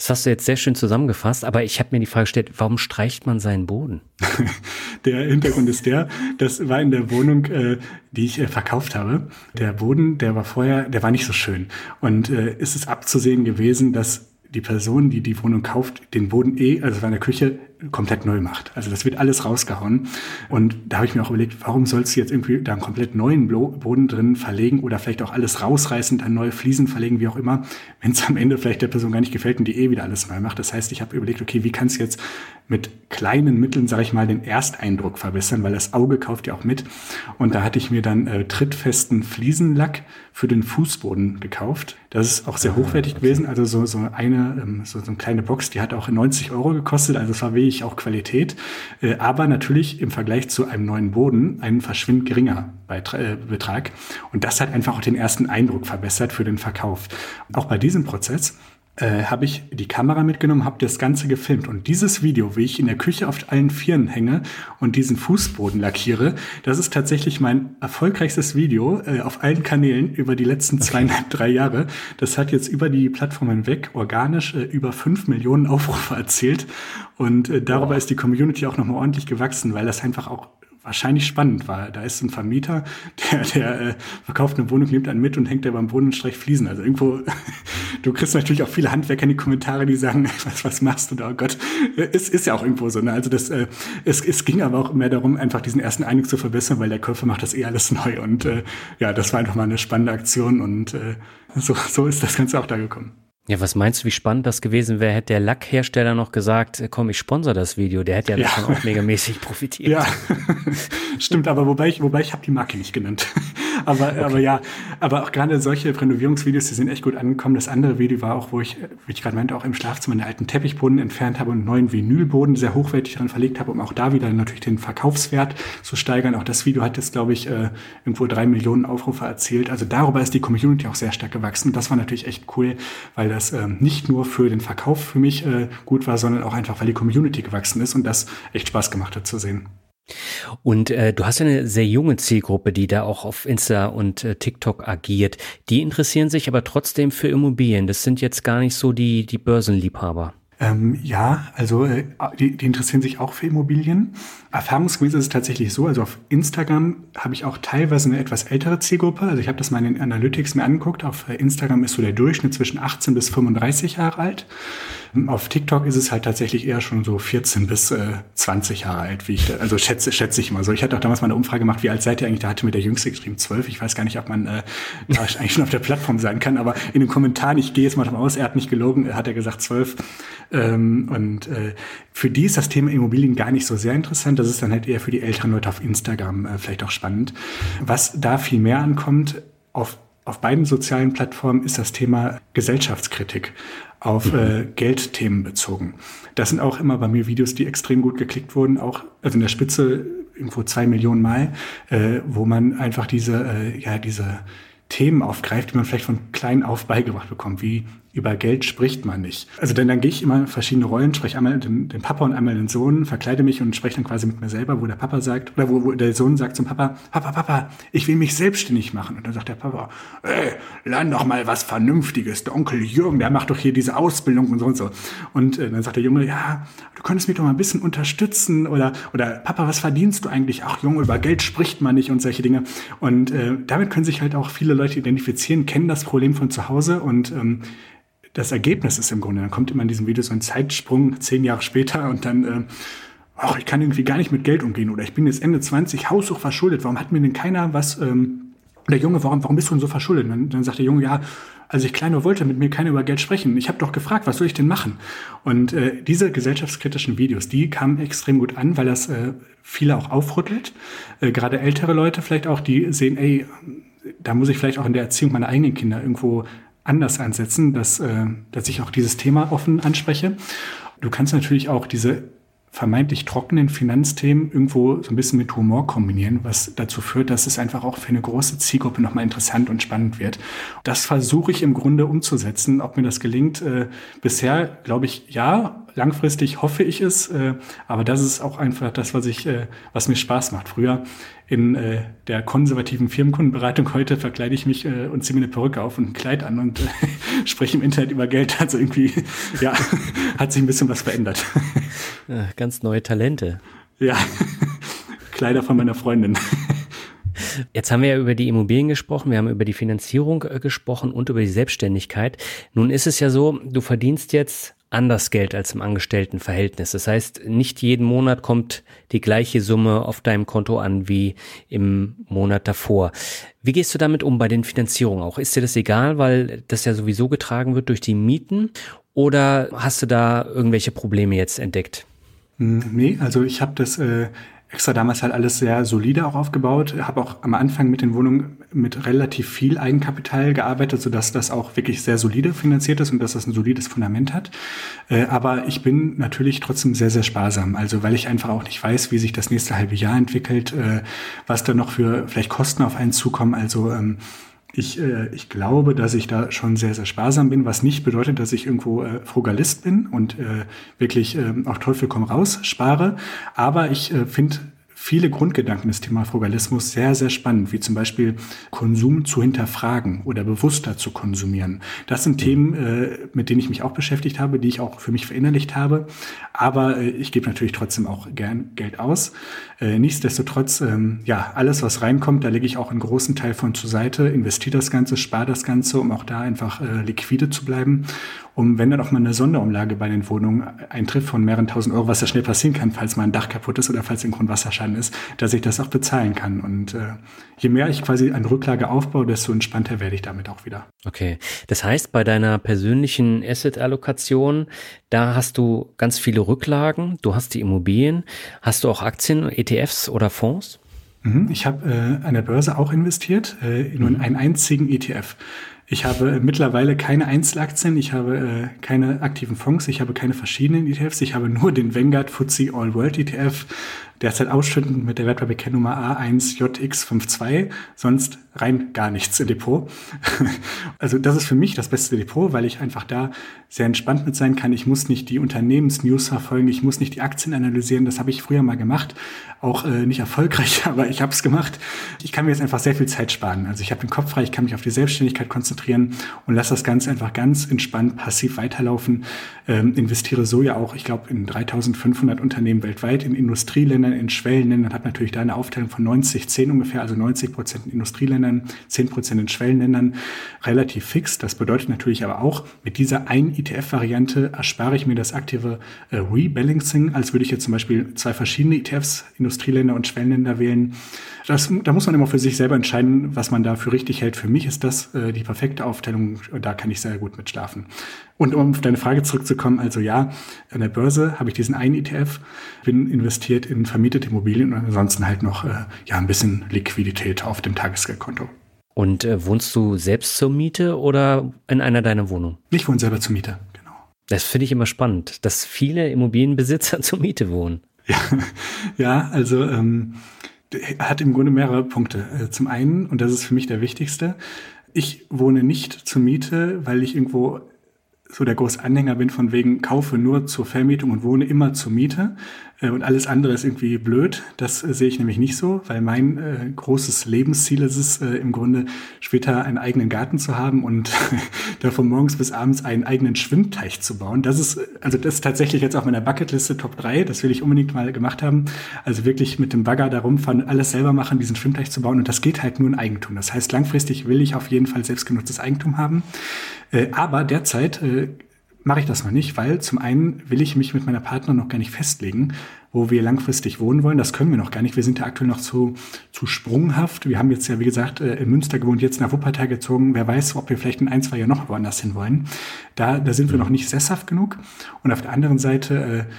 Das hast du jetzt sehr schön zusammengefasst, aber ich habe mir die Frage gestellt, warum streicht man seinen Boden? der Hintergrund ist der, das war in der Wohnung, äh, die ich äh, verkauft habe. Der Boden, der war vorher, der war nicht so schön. Und äh, ist es abzusehen gewesen, dass die Person, die die Wohnung kauft, den Boden eh, also in der Küche, komplett neu macht. Also das wird alles rausgehauen. Und da habe ich mir auch überlegt, warum sollst du jetzt irgendwie da einen komplett neuen Boden drin verlegen oder vielleicht auch alles rausreißen, dann neue Fliesen verlegen, wie auch immer, wenn es am Ende vielleicht der Person gar nicht gefällt und die eh wieder alles neu macht. Das heißt, ich habe überlegt, okay, wie kannst du jetzt mit kleinen Mitteln, sage ich mal, den Ersteindruck verbessern, weil das Auge kauft ja auch mit. Und da hatte ich mir dann äh, trittfesten Fliesenlack für den Fußboden gekauft. Das ist auch sehr ah, hochwertig okay. gewesen. Also so, so eine, ähm, so, so eine kleine Box, die hat auch 90 Euro gekostet. Also es war wirklich auch Qualität. Äh, aber natürlich im Vergleich zu einem neuen Boden ein verschwindend geringer Beitrag, äh, Betrag. Und das hat einfach auch den ersten Eindruck verbessert für den Verkauf. Auch bei diesem Prozess äh, habe ich die Kamera mitgenommen, habe das Ganze gefilmt. Und dieses Video, wie ich in der Küche auf allen Vieren hänge und diesen Fußboden lackiere, das ist tatsächlich mein erfolgreichstes Video äh, auf allen Kanälen über die letzten zweieinhalb, drei Jahre. Das hat jetzt über die Plattform hinweg organisch äh, über fünf Millionen Aufrufe erzielt. Und äh, darüber wow. ist die Community auch nochmal ordentlich gewachsen, weil das einfach auch wahrscheinlich spannend war. Da ist ein Vermieter, der, der äh, verkauft eine Wohnung, nimmt einen mit und hängt da beim Boden und streicht Fliesen. Also irgendwo, du kriegst natürlich auch viele Handwerker in die Kommentare, die sagen, was, was machst du da? Oh Gott, es ist ja auch irgendwo so. Ne? Also das, äh, es, es ging aber auch mehr darum, einfach diesen ersten Eindruck zu verbessern, weil der Käufer macht das eh alles neu. Und äh, ja, das war einfach mal eine spannende Aktion und äh, so, so ist das Ganze auch da gekommen. Ja, was meinst du, wie spannend das gewesen wäre, hätte der Lackhersteller noch gesagt, äh, komm, ich sponsor das Video, der hätte ja, ja. davon auch megamäßig profitiert. Ja, stimmt, aber wobei ich, wobei ich habe die Marke nicht genannt. Aber, okay. aber ja, aber auch gerade solche Renovierungsvideos, die sind echt gut angekommen. Das andere Video war auch, wo ich, wie ich gerade meinte, auch im Schlafzimmer einen alten Teppichboden entfernt habe und einen neuen Vinylboden sehr hochwertig dran verlegt habe, um auch da wieder natürlich den Verkaufswert zu steigern. Auch das Video hat jetzt, glaube ich, äh, irgendwo drei Millionen Aufrufe erzielt. Also darüber ist die Community auch sehr stark gewachsen. Und das war natürlich echt cool, weil das ähm, nicht nur für den Verkauf für mich äh, gut war, sondern auch einfach, weil die Community gewachsen ist und das echt Spaß gemacht hat zu sehen. Und äh, du hast ja eine sehr junge Zielgruppe, die da auch auf Insta und äh, TikTok agiert. Die interessieren sich aber trotzdem für Immobilien. Das sind jetzt gar nicht so die, die Börsenliebhaber. Ähm, ja, also äh, die, die interessieren sich auch für Immobilien. Erfahrungsgemäß ist es tatsächlich so, also auf Instagram habe ich auch teilweise eine etwas ältere Zielgruppe. Also ich habe das mal in den Analytics mir angeguckt. Auf äh, Instagram ist so der Durchschnitt zwischen 18 bis 35 Jahre alt. Auf TikTok ist es halt tatsächlich eher schon so 14 bis äh, 20 Jahre alt, wie ich, also schätze, schätze ich mal so. Ich hatte auch damals mal eine Umfrage gemacht, wie alt seid ihr eigentlich? Da hatte mir der Jüngste geschrieben 12. Ich weiß gar nicht, ob man äh, da eigentlich schon auf der Plattform sein kann, aber in den Kommentaren, ich gehe jetzt mal davon aus, er hat nicht gelogen, hat er gesagt 12. Ähm, und äh, für die ist das Thema Immobilien gar nicht so sehr interessant. Das ist dann halt eher für die älteren Leute auf Instagram äh, vielleicht auch spannend. Was da viel mehr ankommt, auf auf beiden sozialen Plattformen ist das Thema Gesellschaftskritik auf mhm. äh, Geldthemen bezogen. Das sind auch immer bei mir Videos, die extrem gut geklickt wurden, auch also in der Spitze irgendwo zwei Millionen Mal, äh, wo man einfach diese, äh, ja, diese Themen aufgreift, die man vielleicht von klein auf beigebracht bekommt, wie über Geld spricht man nicht. Also denn dann gehe ich immer verschiedene Rollen, spreche einmal den, den, Papa und einmal den Sohn, verkleide mich und spreche dann quasi mit mir selber, wo der Papa sagt, oder wo, wo der Sohn sagt zum Papa, Papa, Papa, ich will mich selbstständig machen. Und dann sagt der Papa, ey, lern doch mal was Vernünftiges. Der Onkel Jürgen, der macht doch hier diese Ausbildung und so und so. Und äh, dann sagt der Junge, ja, du könntest mich doch mal ein bisschen unterstützen. Oder, oder Papa, was verdienst du eigentlich? Ach Junge, über Geld spricht man nicht und solche Dinge. Und äh, damit können sich halt auch viele Leute identifizieren, kennen das Problem von zu Hause und ähm, das Ergebnis ist im Grunde, dann kommt immer in diesem Video so ein Zeitsprung zehn Jahre später und dann, äh, ach, ich kann irgendwie gar nicht mit Geld umgehen oder ich bin jetzt Ende 20 haushoch verschuldet, warum hat mir denn keiner was, ähm, der Junge, warum, warum bist du denn so verschuldet? Und dann, dann sagt der Junge, ja, als ich kleiner wollte mit mir keiner über Geld sprechen. Ich habe doch gefragt, was soll ich denn machen? Und äh, diese gesellschaftskritischen Videos, die kamen extrem gut an, weil das äh, viele auch aufrüttelt. Äh, Gerade ältere Leute vielleicht auch, die sehen, ey, da muss ich vielleicht auch in der Erziehung meiner eigenen Kinder irgendwo anders ansetzen, dass, äh, dass ich auch dieses Thema offen anspreche. Du kannst natürlich auch diese vermeintlich trockenen Finanzthemen irgendwo so ein bisschen mit Humor kombinieren, was dazu führt, dass es einfach auch für eine große Zielgruppe nochmal interessant und spannend wird. Das versuche ich im Grunde umzusetzen. Ob mir das gelingt, äh, bisher glaube ich ja, langfristig hoffe ich es, äh, aber das ist auch einfach das, was ich, äh, was mir Spaß macht. Früher in äh, der konservativen Firmenkundenberatung heute verkleide ich mich äh, und ziehe mir eine Perücke auf und ein Kleid an und äh, spreche im Internet über Geld. Also irgendwie, ja, hat sich ein bisschen was verändert. Ja, ganz neue Talente. Ja, Kleider von meiner Freundin. Jetzt haben wir ja über die Immobilien gesprochen, wir haben über die Finanzierung äh, gesprochen und über die Selbstständigkeit. Nun ist es ja so, du verdienst jetzt anders Geld als im Angestelltenverhältnis. Das heißt, nicht jeden Monat kommt die gleiche Summe auf deinem Konto an wie im Monat davor. Wie gehst du damit um bei den Finanzierungen auch? Ist dir das egal, weil das ja sowieso getragen wird durch die Mieten? Oder hast du da irgendwelche Probleme jetzt entdeckt? Hm, nee, also ich habe das äh, extra damals halt alles sehr solide auch aufgebaut. Habe auch am Anfang mit den Wohnungen mit relativ viel Eigenkapital gearbeitet, sodass das auch wirklich sehr solide finanziert ist und dass das ein solides Fundament hat. Äh, aber ich bin natürlich trotzdem sehr, sehr sparsam. Also weil ich einfach auch nicht weiß, wie sich das nächste halbe Jahr entwickelt, äh, was da noch für vielleicht Kosten auf einen zukommen. Also ähm, ich, äh, ich glaube, dass ich da schon sehr, sehr sparsam bin, was nicht bedeutet, dass ich irgendwo äh, Frugalist bin und äh, wirklich äh, auf Teufel komm raus spare. Aber ich äh, finde viele Grundgedanken des Thema Frugalismus sehr, sehr spannend, wie zum Beispiel Konsum zu hinterfragen oder bewusster zu konsumieren. Das sind Themen, äh, mit denen ich mich auch beschäftigt habe, die ich auch für mich verinnerlicht habe. Aber äh, ich gebe natürlich trotzdem auch gern Geld aus. Äh, nichtsdestotrotz, ähm, ja, alles, was reinkommt, da lege ich auch einen großen Teil von zur Seite, investiere das Ganze, spare das Ganze, um auch da einfach äh, liquide zu bleiben um, wenn dann auch mal eine Sonderumlage bei den Wohnungen eintrifft von mehreren tausend Euro, was ja schnell passieren kann, falls mal ein Dach kaputt ist oder falls ein Wasserschaden dran ist, dass ich das auch bezahlen kann. Und äh, je mehr ich quasi eine Rücklage aufbaue, desto entspannter werde ich damit auch wieder. Okay. Das heißt, bei deiner persönlichen Asset-Allokation, da hast du ganz viele Rücklagen, du hast die Immobilien, hast du auch Aktien, ETFs oder Fonds? Mhm. Ich habe äh, an der Börse auch investiert, äh, in mhm. einen einzigen ETF. Ich habe mittlerweile keine Einzelaktien, ich habe äh, keine aktiven Fonds, ich habe keine verschiedenen ETFs, ich habe nur den Vanguard FTSE All World ETF, derzeit ausschüttend mit der Wertpapierkennnummer A1JX52, sonst rein gar nichts im Depot. also das ist für mich das beste Depot, weil ich einfach da sehr entspannt mit sein kann. Ich muss nicht die Unternehmensnews verfolgen, ich muss nicht die Aktien analysieren, das habe ich früher mal gemacht, auch äh, nicht erfolgreich, aber ich habe es gemacht. Ich kann mir jetzt einfach sehr viel Zeit sparen. Also ich habe den Kopf frei, ich kann mich auf die Selbstständigkeit konzentrieren und lasse das Ganze einfach ganz entspannt passiv weiterlaufen. Ähm, investiere so ja auch, ich glaube, in 3500 Unternehmen weltweit, in Industrieländern, in Schwellenländern, habe natürlich da eine Aufteilung von 90, 10 ungefähr, also 90 Prozent in Industrieländern, 10 Prozent in Schwellenländern, relativ fix. Das bedeutet natürlich aber auch, mit dieser ein ETF-Variante erspare ich mir das aktive äh, Rebalancing, als würde ich jetzt zum Beispiel zwei verschiedene ETFs, Industrieländer und Schwellenländer wählen. Das, da muss man immer für sich selber entscheiden, was man da für richtig hält. Für mich ist das äh, die perfekte Aufteilung, da kann ich sehr gut mit schlafen. Und um auf deine Frage zurückzukommen, also ja, an der Börse habe ich diesen einen ETF, bin investiert in vermietete Immobilien und ansonsten halt noch äh, ja ein bisschen Liquidität auf dem Tagesgeldkonto. Und äh, wohnst du selbst zur Miete oder in einer deiner Wohnungen? Ich wohne selber zur Miete, genau. Das finde ich immer spannend, dass viele Immobilienbesitzer zur Miete wohnen. Ja, ja also ähm, hat im Grunde mehrere Punkte. Äh, zum einen, und das ist für mich der wichtigste, ich wohne nicht zur Miete, weil ich irgendwo so der große Anhänger bin von wegen kaufe nur zur Vermietung und wohne immer zur Miete, und alles andere ist irgendwie blöd. Das äh, sehe ich nämlich nicht so, weil mein äh, großes Lebensziel ist es, äh, im Grunde später einen eigenen Garten zu haben und davon morgens bis abends einen eigenen Schwimmteich zu bauen. Das ist, also das ist tatsächlich jetzt auf meiner Bucketliste Top 3. Das will ich unbedingt mal gemacht haben. Also wirklich mit dem Bagger da rumfahren, alles selber machen, diesen Schwimmteich zu bauen. Und das geht halt nur in Eigentum. Das heißt, langfristig will ich auf jeden Fall selbstgenutztes Eigentum haben. Äh, aber derzeit äh, mache ich das noch nicht, weil zum einen will ich mich mit meiner Partnerin noch gar nicht festlegen, wo wir langfristig wohnen wollen. Das können wir noch gar nicht. Wir sind ja aktuell noch zu, zu sprunghaft. Wir haben jetzt ja, wie gesagt, äh, in Münster gewohnt, jetzt nach Wuppertal gezogen. Wer weiß, ob wir vielleicht in ein, zwei Jahren noch woanders hin wollen. Da, da sind wir noch nicht sesshaft genug. Und auf der anderen Seite, äh,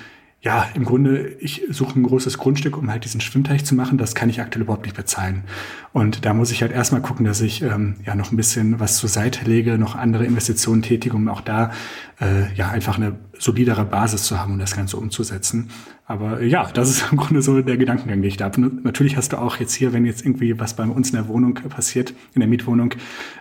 ja, im Grunde, ich suche ein großes Grundstück, um halt diesen Schwimmteich zu machen. Das kann ich aktuell überhaupt nicht bezahlen. Und da muss ich halt erstmal gucken, dass ich ähm, ja noch ein bisschen was zur Seite lege, noch andere Investitionen tätige, um auch da äh, ja einfach eine solidere Basis zu haben, um das Ganze umzusetzen. Aber äh, ja, das ist im Grunde so der Gedankengang, den ich da habe. Natürlich hast du auch jetzt hier, wenn jetzt irgendwie was bei uns in der Wohnung passiert, in der Mietwohnung,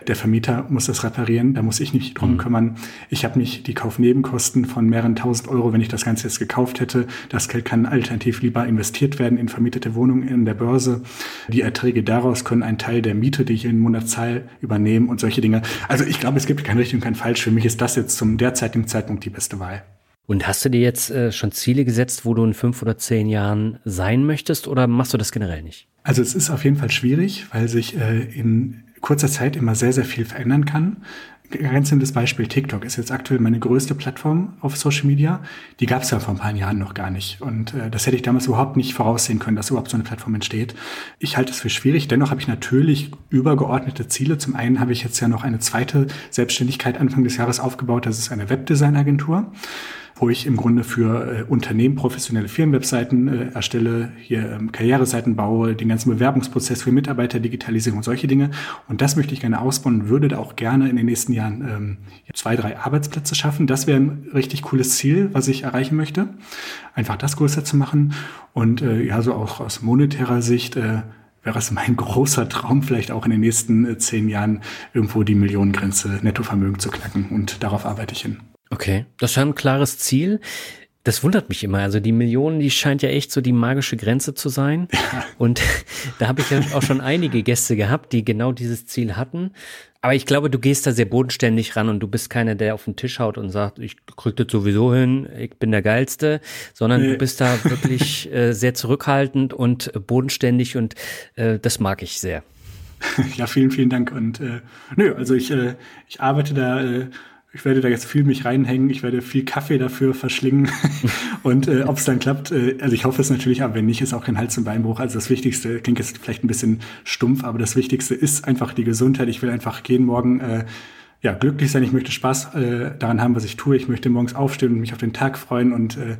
der Vermieter muss das reparieren, da muss ich mich drum mhm. kümmern. Ich habe nicht die Kaufnebenkosten von mehreren tausend Euro, wenn ich das Ganze jetzt gekauft hätte. Das Geld kann alternativ lieber investiert werden in vermietete Wohnungen in der Börse. Die Erträge daraus können einen Teil der Miete, die ich jeden Monat zahle, übernehmen und solche Dinge. Also ich glaube, es gibt kein richtig und kein falsch. Für mich ist das jetzt zum derzeitigen Zeitpunkt die beste Wahl. Und hast du dir jetzt äh, schon Ziele gesetzt, wo du in fünf oder zehn Jahren sein möchtest oder machst du das generell nicht? Also es ist auf jeden Fall schwierig, weil sich äh, in kurzer Zeit immer sehr, sehr viel verändern kann. Ganz Beispiel, TikTok ist jetzt aktuell meine größte Plattform auf Social Media. Die gab es ja vor ein paar Jahren noch gar nicht. Und äh, das hätte ich damals überhaupt nicht voraussehen können, dass überhaupt so eine Plattform entsteht. Ich halte es für schwierig. Dennoch habe ich natürlich übergeordnete Ziele. Zum einen habe ich jetzt ja noch eine zweite Selbstständigkeit Anfang des Jahres aufgebaut. Das ist eine Webdesign-Agentur wo ich im Grunde für äh, Unternehmen professionelle Firmenwebseiten äh, erstelle, hier ähm, Karriereseiten baue, den ganzen Bewerbungsprozess für Mitarbeiter, Digitalisierung und solche Dinge. Und das möchte ich gerne ausbauen und würde da auch gerne in den nächsten Jahren ähm, zwei, drei Arbeitsplätze schaffen. Das wäre ein richtig cooles Ziel, was ich erreichen möchte. Einfach das größer zu machen. Und äh, ja, so auch aus monetärer Sicht äh, wäre es mein großer Traum, vielleicht auch in den nächsten äh, zehn Jahren irgendwo die Millionengrenze Nettovermögen zu knacken. Und darauf arbeite ich hin. Okay, das ist ein klares Ziel. Das wundert mich immer. Also die Millionen, die scheint ja echt so die magische Grenze zu sein. Und da habe ich ja auch schon einige Gäste gehabt, die genau dieses Ziel hatten. Aber ich glaube, du gehst da sehr bodenständig ran und du bist keiner, der auf den Tisch haut und sagt, ich krieg das sowieso hin, ich bin der Geilste, sondern nee. du bist da wirklich äh, sehr zurückhaltend und bodenständig und äh, das mag ich sehr. Ja, vielen, vielen Dank. Und äh, nö, also ich, äh, ich arbeite da äh, ich werde da jetzt viel mich reinhängen, ich werde viel Kaffee dafür verschlingen und äh, ob es dann klappt, äh, also ich hoffe es natürlich, aber wenn nicht, ist auch kein Hals- und Beinbruch. Also das Wichtigste, klingt jetzt vielleicht ein bisschen stumpf, aber das Wichtigste ist einfach die Gesundheit. Ich will einfach jeden Morgen äh, ja, glücklich sein, ich möchte Spaß äh, daran haben, was ich tue. Ich möchte morgens aufstehen und mich auf den Tag freuen und äh,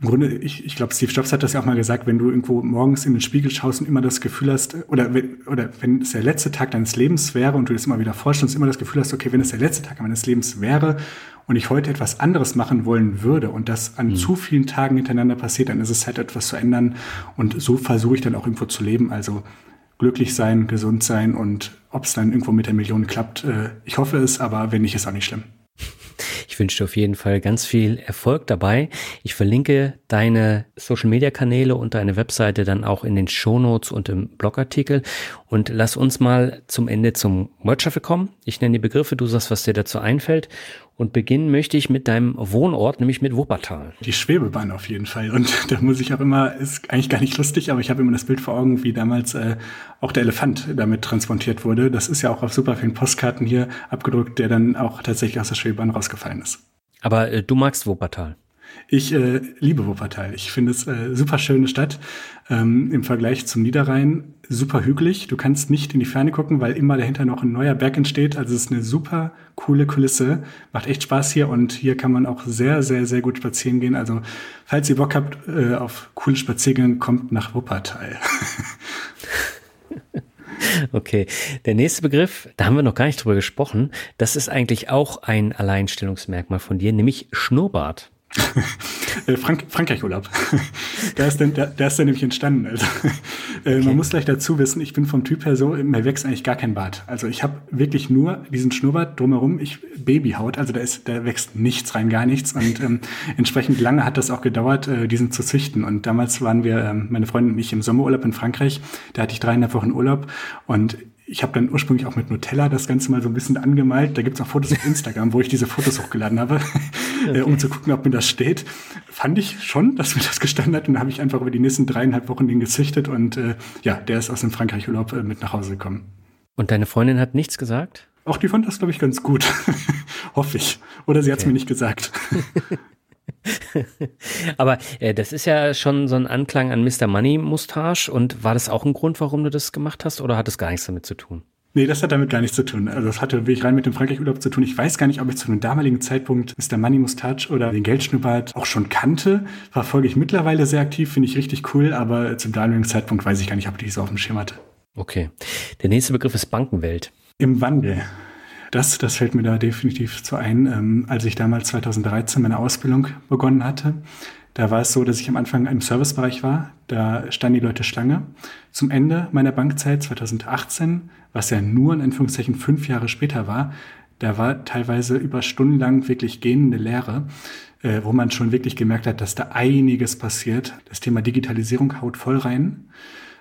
im Grunde, ich, ich glaube, Steve Jobs hat das ja auch mal gesagt, wenn du irgendwo morgens in den Spiegel schaust und immer das Gefühl hast, oder, oder wenn es der letzte Tag deines Lebens wäre und du das immer wieder vorstellst, immer das Gefühl hast, okay, wenn es der letzte Tag meines Lebens wäre und ich heute etwas anderes machen wollen würde und das an mhm. zu vielen Tagen hintereinander passiert, dann ist es halt etwas zu ändern und so versuche ich dann auch irgendwo zu leben. Also glücklich sein, gesund sein und ob es dann irgendwo mit der Million klappt, äh, ich hoffe es, aber wenn nicht, ist auch nicht schlimm. Ich wünsche dir auf jeden Fall ganz viel Erfolg dabei. Ich verlinke deine Social Media Kanäle und deine Webseite dann auch in den Show Notes und im Blogartikel. Und lass uns mal zum Ende zum Wordshuffle kommen. Ich nenne die Begriffe, du sagst, was dir dazu einfällt. Und beginnen möchte ich mit deinem Wohnort, nämlich mit Wuppertal. Die Schwebebahn auf jeden Fall. Und da muss ich auch immer, ist eigentlich gar nicht lustig, aber ich habe immer das Bild vor Augen, wie damals äh, auch der Elefant damit transportiert wurde. Das ist ja auch auf super vielen Postkarten hier abgedruckt, der dann auch tatsächlich aus der Schwebebahn rausgefallen ist. Aber äh, du magst Wuppertal. Ich äh, liebe Wuppertal. Ich finde es äh, super schöne Stadt. Ähm, Im Vergleich zum Niederrhein super hügelig. Du kannst nicht in die Ferne gucken, weil immer dahinter noch ein neuer Berg entsteht. Also es ist eine super coole Kulisse. Macht echt Spaß hier und hier kann man auch sehr, sehr, sehr gut spazieren gehen. Also falls ihr Bock habt äh, auf coole Spaziergänge, kommt nach Wuppertal. Okay, der nächste Begriff, da haben wir noch gar nicht drüber gesprochen, das ist eigentlich auch ein Alleinstellungsmerkmal von dir, nämlich Schnurrbart. Äh, Frank Frankreich-Urlaub. da ist dann, da, da ist dann nämlich entstanden. Also, äh, okay. Man muss gleich dazu wissen, ich bin vom Typ her so, mir wächst eigentlich gar kein Bart. Also ich habe wirklich nur diesen Schnurrbart drumherum, ich Babyhaut, also da ist, da wächst nichts rein, gar nichts. Und ähm, entsprechend lange hat das auch gedauert, äh, diesen zu züchten. Und damals waren wir, ähm, meine Freundin und ich, im Sommerurlaub in Frankreich. Da hatte ich dreieinhalb Wochen Urlaub und ich habe dann ursprünglich auch mit Nutella das Ganze mal so ein bisschen angemalt. Da gibt's auch Fotos auf Instagram, wo ich diese Fotos hochgeladen habe, okay. um zu gucken, ob mir das steht. Fand ich schon, dass mir das gestanden hat. Und dann habe ich einfach über die nächsten dreieinhalb Wochen den gezüchtet. Und äh, ja, der ist aus dem Frankreich-Urlaub äh, mit nach Hause gekommen. Und deine Freundin hat nichts gesagt? Auch die fand das, glaube ich, ganz gut. Hoffe ich. Oder sie okay. hat's mir nicht gesagt. Aber äh, das ist ja schon so ein Anklang an Mr. Money Mustache. Und war das auch ein Grund, warum du das gemacht hast, oder hat es gar nichts damit zu tun? Nee, das hat damit gar nichts zu tun. Also das hatte wirklich rein mit dem Frankreich-Urlaub zu tun. Ich weiß gar nicht, ob ich zu einem damaligen Zeitpunkt Mr. Money Mustache oder den Geldschnurrbart auch schon kannte. Verfolge ich mittlerweile sehr aktiv, finde ich richtig cool, aber zum damaligen Zeitpunkt weiß ich gar nicht, ob ich so auf dem Schirm hatte. Okay. Der nächste Begriff ist Bankenwelt. Im Wandel. Das, das fällt mir da definitiv zu ein. Ähm, als ich damals 2013 meine Ausbildung begonnen hatte, da war es so, dass ich am Anfang im Servicebereich war. Da standen die Leute Schlange. Zum Ende meiner Bankzeit 2018, was ja nur in Anführungszeichen fünf Jahre später war, da war teilweise über Stunden lang wirklich gähnende Lehre, äh, wo man schon wirklich gemerkt hat, dass da einiges passiert. Das Thema Digitalisierung haut voll rein.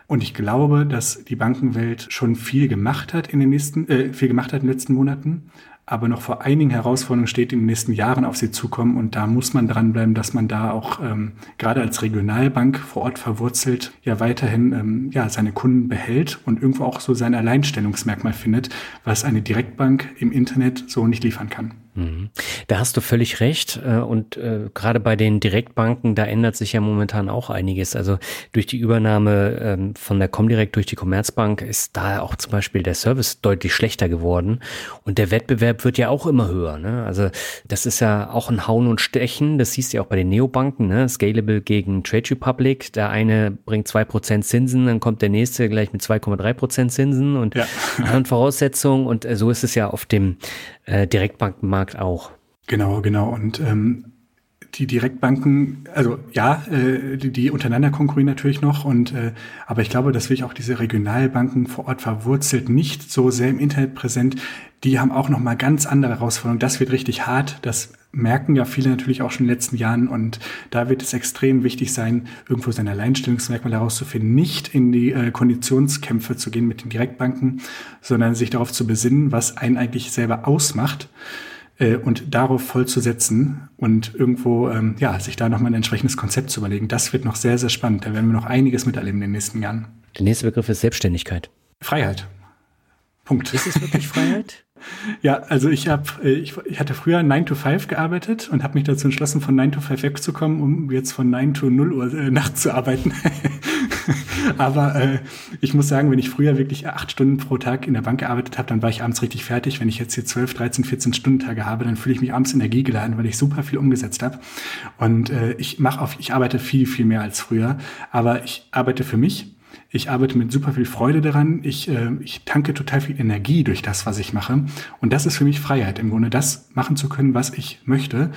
Und ich glaube, dass die Bankenwelt schon viel gemacht hat in den nächsten, äh, viel gemacht hat in den letzten Monaten, aber noch vor einigen Herausforderungen steht, die in den nächsten Jahren auf sie zukommen. Und da muss man dranbleiben, dass man da auch ähm, gerade als Regionalbank vor Ort verwurzelt ja weiterhin ähm, ja seine Kunden behält und irgendwo auch so sein Alleinstellungsmerkmal findet, was eine Direktbank im Internet so nicht liefern kann. Mhm. Da hast du völlig recht. Äh, und äh, gerade bei den Direktbanken, da ändert sich ja momentan auch einiges. Also durch die Übernahme ähm, von der Comdirect durch die Commerzbank ist da auch zum Beispiel der Service deutlich schlechter geworden. Und der Wettbewerb wird ja auch immer höher. Ne? Also das ist ja auch ein Hauen und Stechen. Das siehst du ja auch bei den Neobanken. Ne? Scalable gegen Trade Republic. Der eine bringt zwei Prozent Zinsen, dann kommt der nächste gleich mit 2,3 Prozent Zinsen und ja. anderen Voraussetzungen. Und äh, so ist es ja auf dem äh, Direktbankenmarkt auch. Genau, genau. Und ähm, die Direktbanken, also ja, äh, die, die untereinander konkurrieren natürlich noch, und äh, aber ich glaube, dass wirklich auch diese Regionalbanken vor Ort verwurzelt, nicht so sehr im Internet präsent, die haben auch noch mal ganz andere Herausforderungen. Das wird richtig hart. Das merken ja viele natürlich auch schon in den letzten Jahren. Und da wird es extrem wichtig sein, irgendwo sein Alleinstellungsmerkmal herauszufinden, nicht in die äh, Konditionskämpfe zu gehen mit den Direktbanken, sondern sich darauf zu besinnen, was einen eigentlich selber ausmacht äh, und darauf voll zu setzen und irgendwo ähm, ja sich da nochmal ein entsprechendes Konzept zu überlegen. Das wird noch sehr, sehr spannend. Da werden wir noch einiges miterleben in den nächsten Jahren. Der nächste Begriff ist Selbstständigkeit. Freiheit. Punkt. Ist es wirklich Freiheit? Ja, also ich habe, äh, ich, ich hatte früher 9 to 5 gearbeitet und habe mich dazu entschlossen, von 9 to 5 wegzukommen, um jetzt von 9 to 0 Uhr äh, nachts zu arbeiten. Aber äh, ich muss sagen, wenn ich früher wirklich acht Stunden pro Tag in der Bank gearbeitet habe, dann war ich abends richtig fertig. Wenn ich jetzt hier 12, 13, 14 Stunden Tage habe, dann fühle ich mich abends energiegeladen, weil ich super viel umgesetzt habe. Und äh, ich mache auf, ich arbeite viel, viel mehr als früher. Aber ich arbeite für mich ich arbeite mit super viel Freude daran. Ich, äh, ich tanke total viel Energie durch das, was ich mache. Und das ist für mich Freiheit, im Grunde das machen zu können, was ich möchte.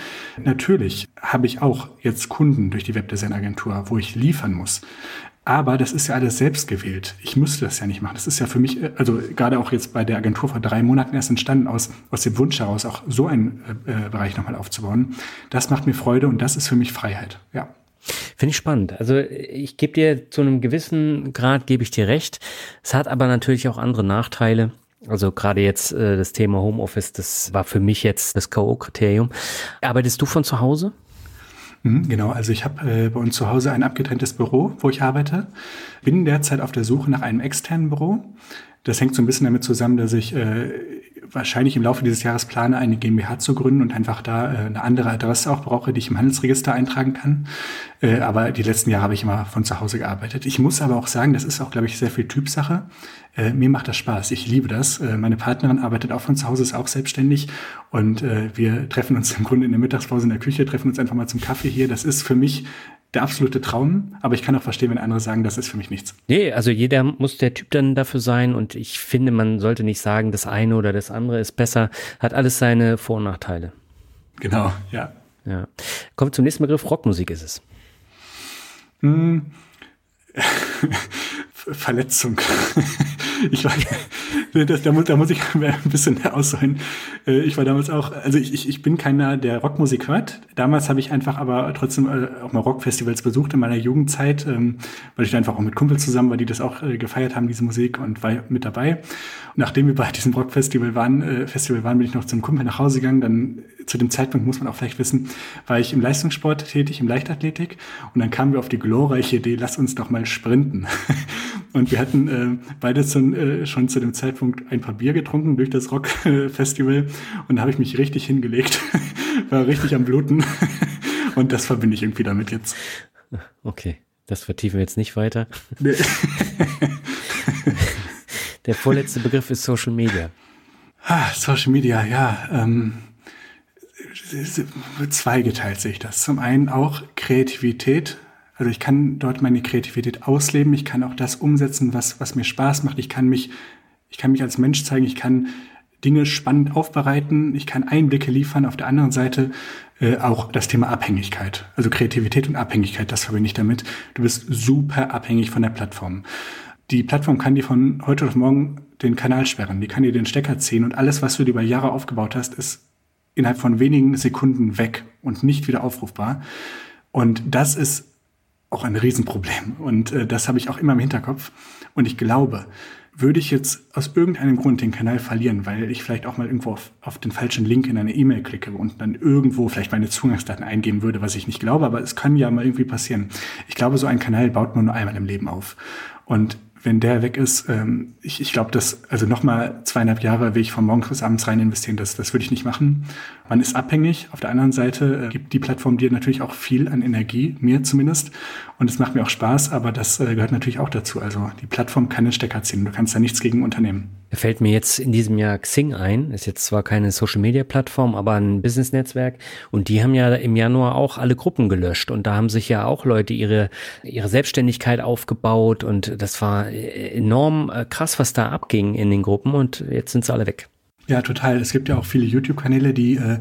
Natürlich habe ich auch jetzt Kunden durch die Webdesign-Agentur, wo ich liefern muss. Aber das ist ja alles selbst gewählt. Ich müsste das ja nicht machen. Das ist ja für mich, äh, also gerade auch jetzt bei der Agentur vor drei Monaten erst entstanden, aus, aus dem Wunsch heraus auch so einen äh, Bereich nochmal aufzubauen. Das macht mir Freude und das ist für mich Freiheit. Ja. Finde ich spannend. Also ich gebe dir zu einem gewissen Grad gebe ich dir recht. Es hat aber natürlich auch andere Nachteile. Also gerade jetzt äh, das Thema Homeoffice, das war für mich jetzt das K.O.-Kriterium. Arbeitest du von zu Hause? Mhm, genau, also ich habe äh, bei uns zu Hause ein abgetrenntes Büro, wo ich arbeite. Bin derzeit auf der Suche nach einem externen Büro. Das hängt so ein bisschen damit zusammen, dass ich äh, wahrscheinlich im Laufe dieses Jahres plane, eine GmbH zu gründen und einfach da äh, eine andere Adresse auch brauche, die ich im Handelsregister eintragen kann. Äh, aber die letzten Jahre habe ich immer von zu Hause gearbeitet. Ich muss aber auch sagen, das ist auch, glaube ich, sehr viel Typsache. Äh, mir macht das Spaß. Ich liebe das. Äh, meine Partnerin arbeitet auch von zu Hause, ist auch selbstständig. Und äh, wir treffen uns im Grunde in der Mittagspause in der Küche, treffen uns einfach mal zum Kaffee hier. Das ist für mich der absolute Traum, aber ich kann auch verstehen, wenn andere sagen, das ist für mich nichts. Nee, also jeder muss der Typ dann dafür sein und ich finde, man sollte nicht sagen, das eine oder das andere ist besser, hat alles seine Vor- und Nachteile. Genau, ja. Ja. Kommt zum nächsten Begriff, Rockmusik ist es. Hm. Verletzung. ich war, das, da, muss, da muss ich ein bisschen ausholen. Äh, ich war damals auch, also ich, ich, bin keiner, der Rockmusik hört. Damals habe ich einfach aber trotzdem äh, auch mal Rockfestivals besucht in meiner Jugendzeit, ähm, weil ich da einfach auch mit Kumpels zusammen war, die das auch äh, gefeiert haben, diese Musik und war mit dabei. Und nachdem wir bei diesem Rockfestival waren, Festival waren, bin ich noch zum Kumpel nach Hause gegangen. Dann zu dem Zeitpunkt muss man auch vielleicht wissen, war ich im Leistungssport tätig, im Leichtathletik. Und dann kamen wir auf die glorreiche Idee, lass uns doch mal sprinten. Und wir hatten äh, beide schon, äh, schon zu dem Zeitpunkt ein paar Bier getrunken durch das Rockfestival. Und da habe ich mich richtig hingelegt, war richtig am Bluten. Und das verbinde ich irgendwie damit jetzt. Okay, das vertiefen wir jetzt nicht weiter. Nee. Der vorletzte Begriff ist Social Media. Ah, Social Media, ja. Ähm, zweigeteilt sehe ich das. Zum einen auch Kreativität also ich kann dort meine Kreativität ausleben, ich kann auch das umsetzen, was, was mir Spaß macht, ich kann mich, ich kann mich als Mensch zeigen, ich kann Dinge spannend aufbereiten, ich kann Einblicke liefern. Auf der anderen Seite äh, auch das Thema Abhängigkeit. Also Kreativität und Abhängigkeit, das verbinde ich damit. Du bist super abhängig von der Plattform. Die Plattform kann dir von heute auf morgen den Kanal sperren, die kann dir den Stecker ziehen und alles, was du dir über Jahre aufgebaut hast, ist innerhalb von wenigen Sekunden weg und nicht wieder aufrufbar. Und das ist auch ein Riesenproblem. Und äh, das habe ich auch immer im Hinterkopf. Und ich glaube, würde ich jetzt aus irgendeinem Grund den Kanal verlieren, weil ich vielleicht auch mal irgendwo auf, auf den falschen Link in eine E-Mail klicke und dann irgendwo vielleicht meine Zugangsdaten eingeben würde, was ich nicht glaube, aber es kann ja mal irgendwie passieren. Ich glaube, so ein Kanal baut man nur einmal im Leben auf. Und wenn der weg ist, ähm, ich, ich glaube, dass, also nochmal zweieinhalb Jahre will ich von morgens bis abends rein investieren, das, das würde ich nicht machen. Man ist abhängig. Auf der anderen Seite äh, gibt die Plattform dir natürlich auch viel an Energie, mir zumindest. Und es macht mir auch Spaß, aber das äh, gehört natürlich auch dazu. Also die Plattform kann den Stecker ziehen. Du kannst da nichts gegen unternehmen. Da fällt mir jetzt in diesem Jahr Xing ein. Ist jetzt zwar keine Social Media Plattform, aber ein Business Netzwerk. Und die haben ja im Januar auch alle Gruppen gelöscht. Und da haben sich ja auch Leute ihre, ihre Selbstständigkeit aufgebaut. Und das war enorm äh, krass, was da abging in den Gruppen. Und jetzt sind sie alle weg. Ja, total. Es gibt ja auch viele YouTube-Kanäle, die äh,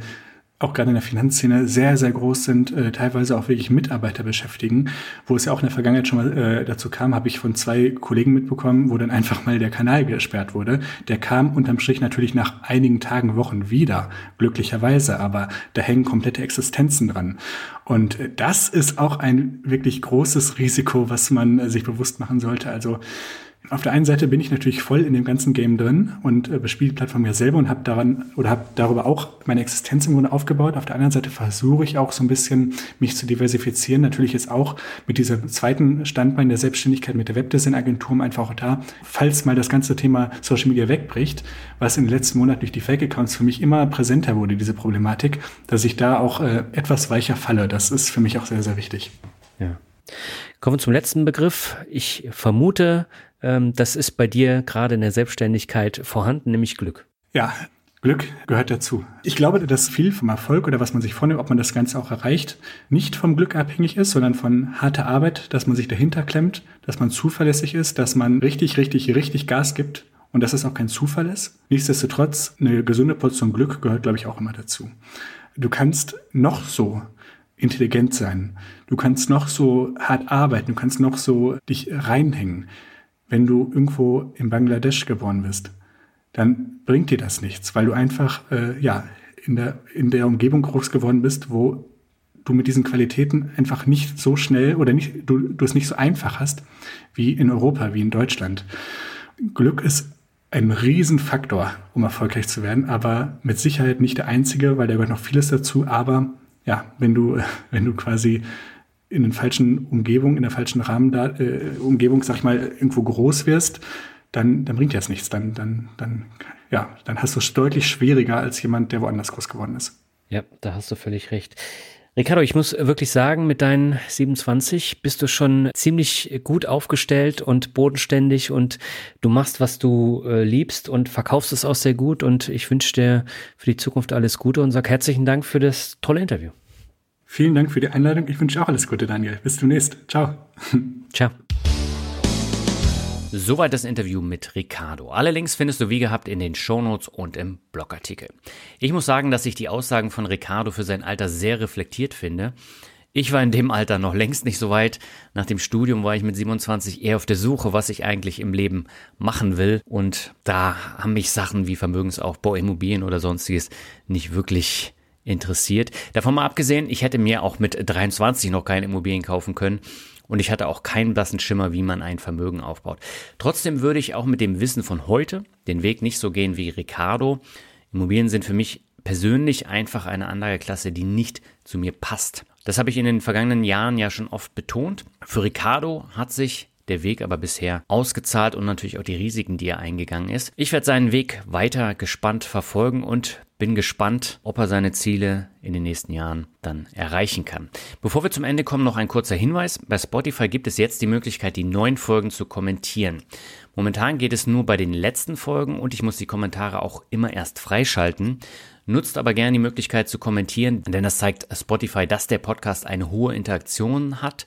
auch gerade in der Finanzszene sehr, sehr groß sind, äh, teilweise auch wirklich Mitarbeiter beschäftigen. Wo es ja auch in der Vergangenheit schon mal äh, dazu kam, habe ich von zwei Kollegen mitbekommen, wo dann einfach mal der Kanal gesperrt wurde. Der kam unterm Strich natürlich nach einigen Tagen, Wochen wieder, glücklicherweise, aber da hängen komplette Existenzen dran. Und äh, das ist auch ein wirklich großes Risiko, was man äh, sich bewusst machen sollte. Also Auf der einen Seite bin ich natürlich voll in dem ganzen Game drin und äh, bespiele die Plattform ja selber und habe daran oder habe darüber auch meine Existenz im Grunde aufgebaut. Auf der anderen Seite versuche ich auch so ein bisschen mich zu diversifizieren. Natürlich jetzt auch mit diesem zweiten Standbein der Selbstständigkeit mit der Webdesign-Agentur, einfach auch da, falls mal das ganze Thema Social Media wegbricht, was in den letzten Monaten durch die Fake-Accounts für mich immer präsenter wurde, diese Problematik, dass ich da auch äh, etwas weicher falle. Das ist für mich auch sehr, sehr wichtig. Ja. Kommen wir zum letzten Begriff. Ich vermute, das ist bei dir gerade in der Selbstständigkeit vorhanden, nämlich Glück. Ja, Glück gehört dazu. Ich glaube, dass viel vom Erfolg oder was man sich vornimmt, ob man das Ganze auch erreicht, nicht vom Glück abhängig ist, sondern von harter Arbeit, dass man sich dahinter klemmt, dass man zuverlässig ist, dass man richtig, richtig, richtig Gas gibt und dass es auch kein Zufall ist. Nichtsdestotrotz, eine gesunde Portion Glück gehört, glaube ich, auch immer dazu. Du kannst noch so intelligent sein. Du kannst noch so hart arbeiten, du kannst noch so dich reinhängen. Wenn du irgendwo in Bangladesch geboren bist, dann bringt dir das nichts, weil du einfach äh, ja in der in der Umgebung groß geworden bist, wo du mit diesen Qualitäten einfach nicht so schnell oder nicht du, du es nicht so einfach hast wie in Europa, wie in Deutschland. Glück ist ein Riesenfaktor, um erfolgreich zu werden, aber mit Sicherheit nicht der einzige, weil da gehört noch vieles dazu. Aber ja, wenn du, wenn du quasi in den falschen Umgebungen, in der falschen Rahmen da, äh, Umgebung, sag ich mal, irgendwo groß wirst, dann, dann bringt dir das nichts. Dann, dann, dann, ja, dann hast du es deutlich schwieriger als jemand, der woanders groß geworden ist. Ja, da hast du völlig recht. Ricardo, ich muss wirklich sagen, mit deinen 27 bist du schon ziemlich gut aufgestellt und bodenständig und du machst, was du äh, liebst und verkaufst es auch sehr gut und ich wünsche dir für die Zukunft alles Gute und sag herzlichen Dank für das tolle Interview. Vielen Dank für die Einladung. Ich wünsche auch alles Gute, Daniel. Bis demnächst. Ciao. Ciao. Soweit das Interview mit Ricardo. Alle Links findest du wie gehabt in den Shownotes und im Blogartikel. Ich muss sagen, dass ich die Aussagen von Ricardo für sein Alter sehr reflektiert finde. Ich war in dem Alter noch längst nicht so weit. Nach dem Studium war ich mit 27 eher auf der Suche, was ich eigentlich im Leben machen will. Und da haben mich Sachen wie Vermögensaufbau, Immobilien oder sonstiges nicht wirklich interessiert. Davon mal abgesehen, ich hätte mir auch mit 23 noch keine Immobilien kaufen können und ich hatte auch keinen blassen Schimmer, wie man ein Vermögen aufbaut. Trotzdem würde ich auch mit dem Wissen von heute den Weg nicht so gehen wie Ricardo. Immobilien sind für mich persönlich einfach eine Anlageklasse, die nicht zu mir passt. Das habe ich in den vergangenen Jahren ja schon oft betont. Für Ricardo hat sich der Weg aber bisher ausgezahlt und natürlich auch die Risiken, die er eingegangen ist. Ich werde seinen Weg weiter gespannt verfolgen und bin gespannt, ob er seine Ziele in den nächsten Jahren dann erreichen kann. Bevor wir zum Ende kommen, noch ein kurzer Hinweis. Bei Spotify gibt es jetzt die Möglichkeit, die neuen Folgen zu kommentieren. Momentan geht es nur bei den letzten Folgen und ich muss die Kommentare auch immer erst freischalten. Nutzt aber gerne die Möglichkeit zu kommentieren, denn das zeigt Spotify, dass der Podcast eine hohe Interaktion hat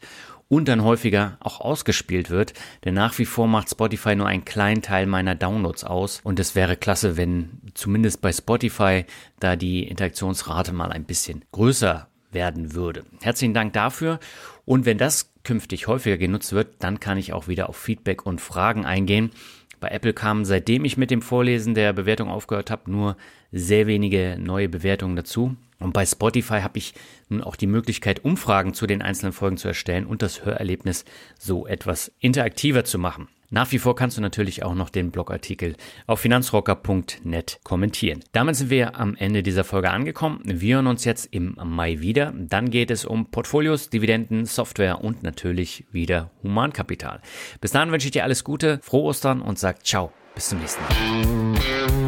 und dann häufiger auch ausgespielt wird. Denn nach wie vor macht Spotify nur einen kleinen Teil meiner Downloads aus. Und es wäre klasse, wenn zumindest bei Spotify da die Interaktionsrate mal ein bisschen größer werden würde. Herzlichen Dank dafür. Und wenn das künftig häufiger genutzt wird, dann kann ich auch wieder auf Feedback und Fragen eingehen. Bei Apple kamen, seitdem ich mit dem Vorlesen der Bewertung aufgehört habe, nur sehr wenige neue Bewertungen dazu. Und bei Spotify habe ich nun auch die Möglichkeit, Umfragen zu den einzelnen Folgen zu erstellen und das Hörerlebnis so etwas interaktiver zu machen. Nach wie vor kannst du natürlich auch noch den Blogartikel auf finanzrocker.net kommentieren. Damit sind wir am Ende dieser Folge angekommen. Wir hören uns jetzt im Mai wieder. Dann geht es um Portfolios, Dividenden, Software und natürlich wieder Humankapital. Bis dahin wünsche ich dir alles Gute, frohe Ostern und sag ciao. Bis zum nächsten Mal.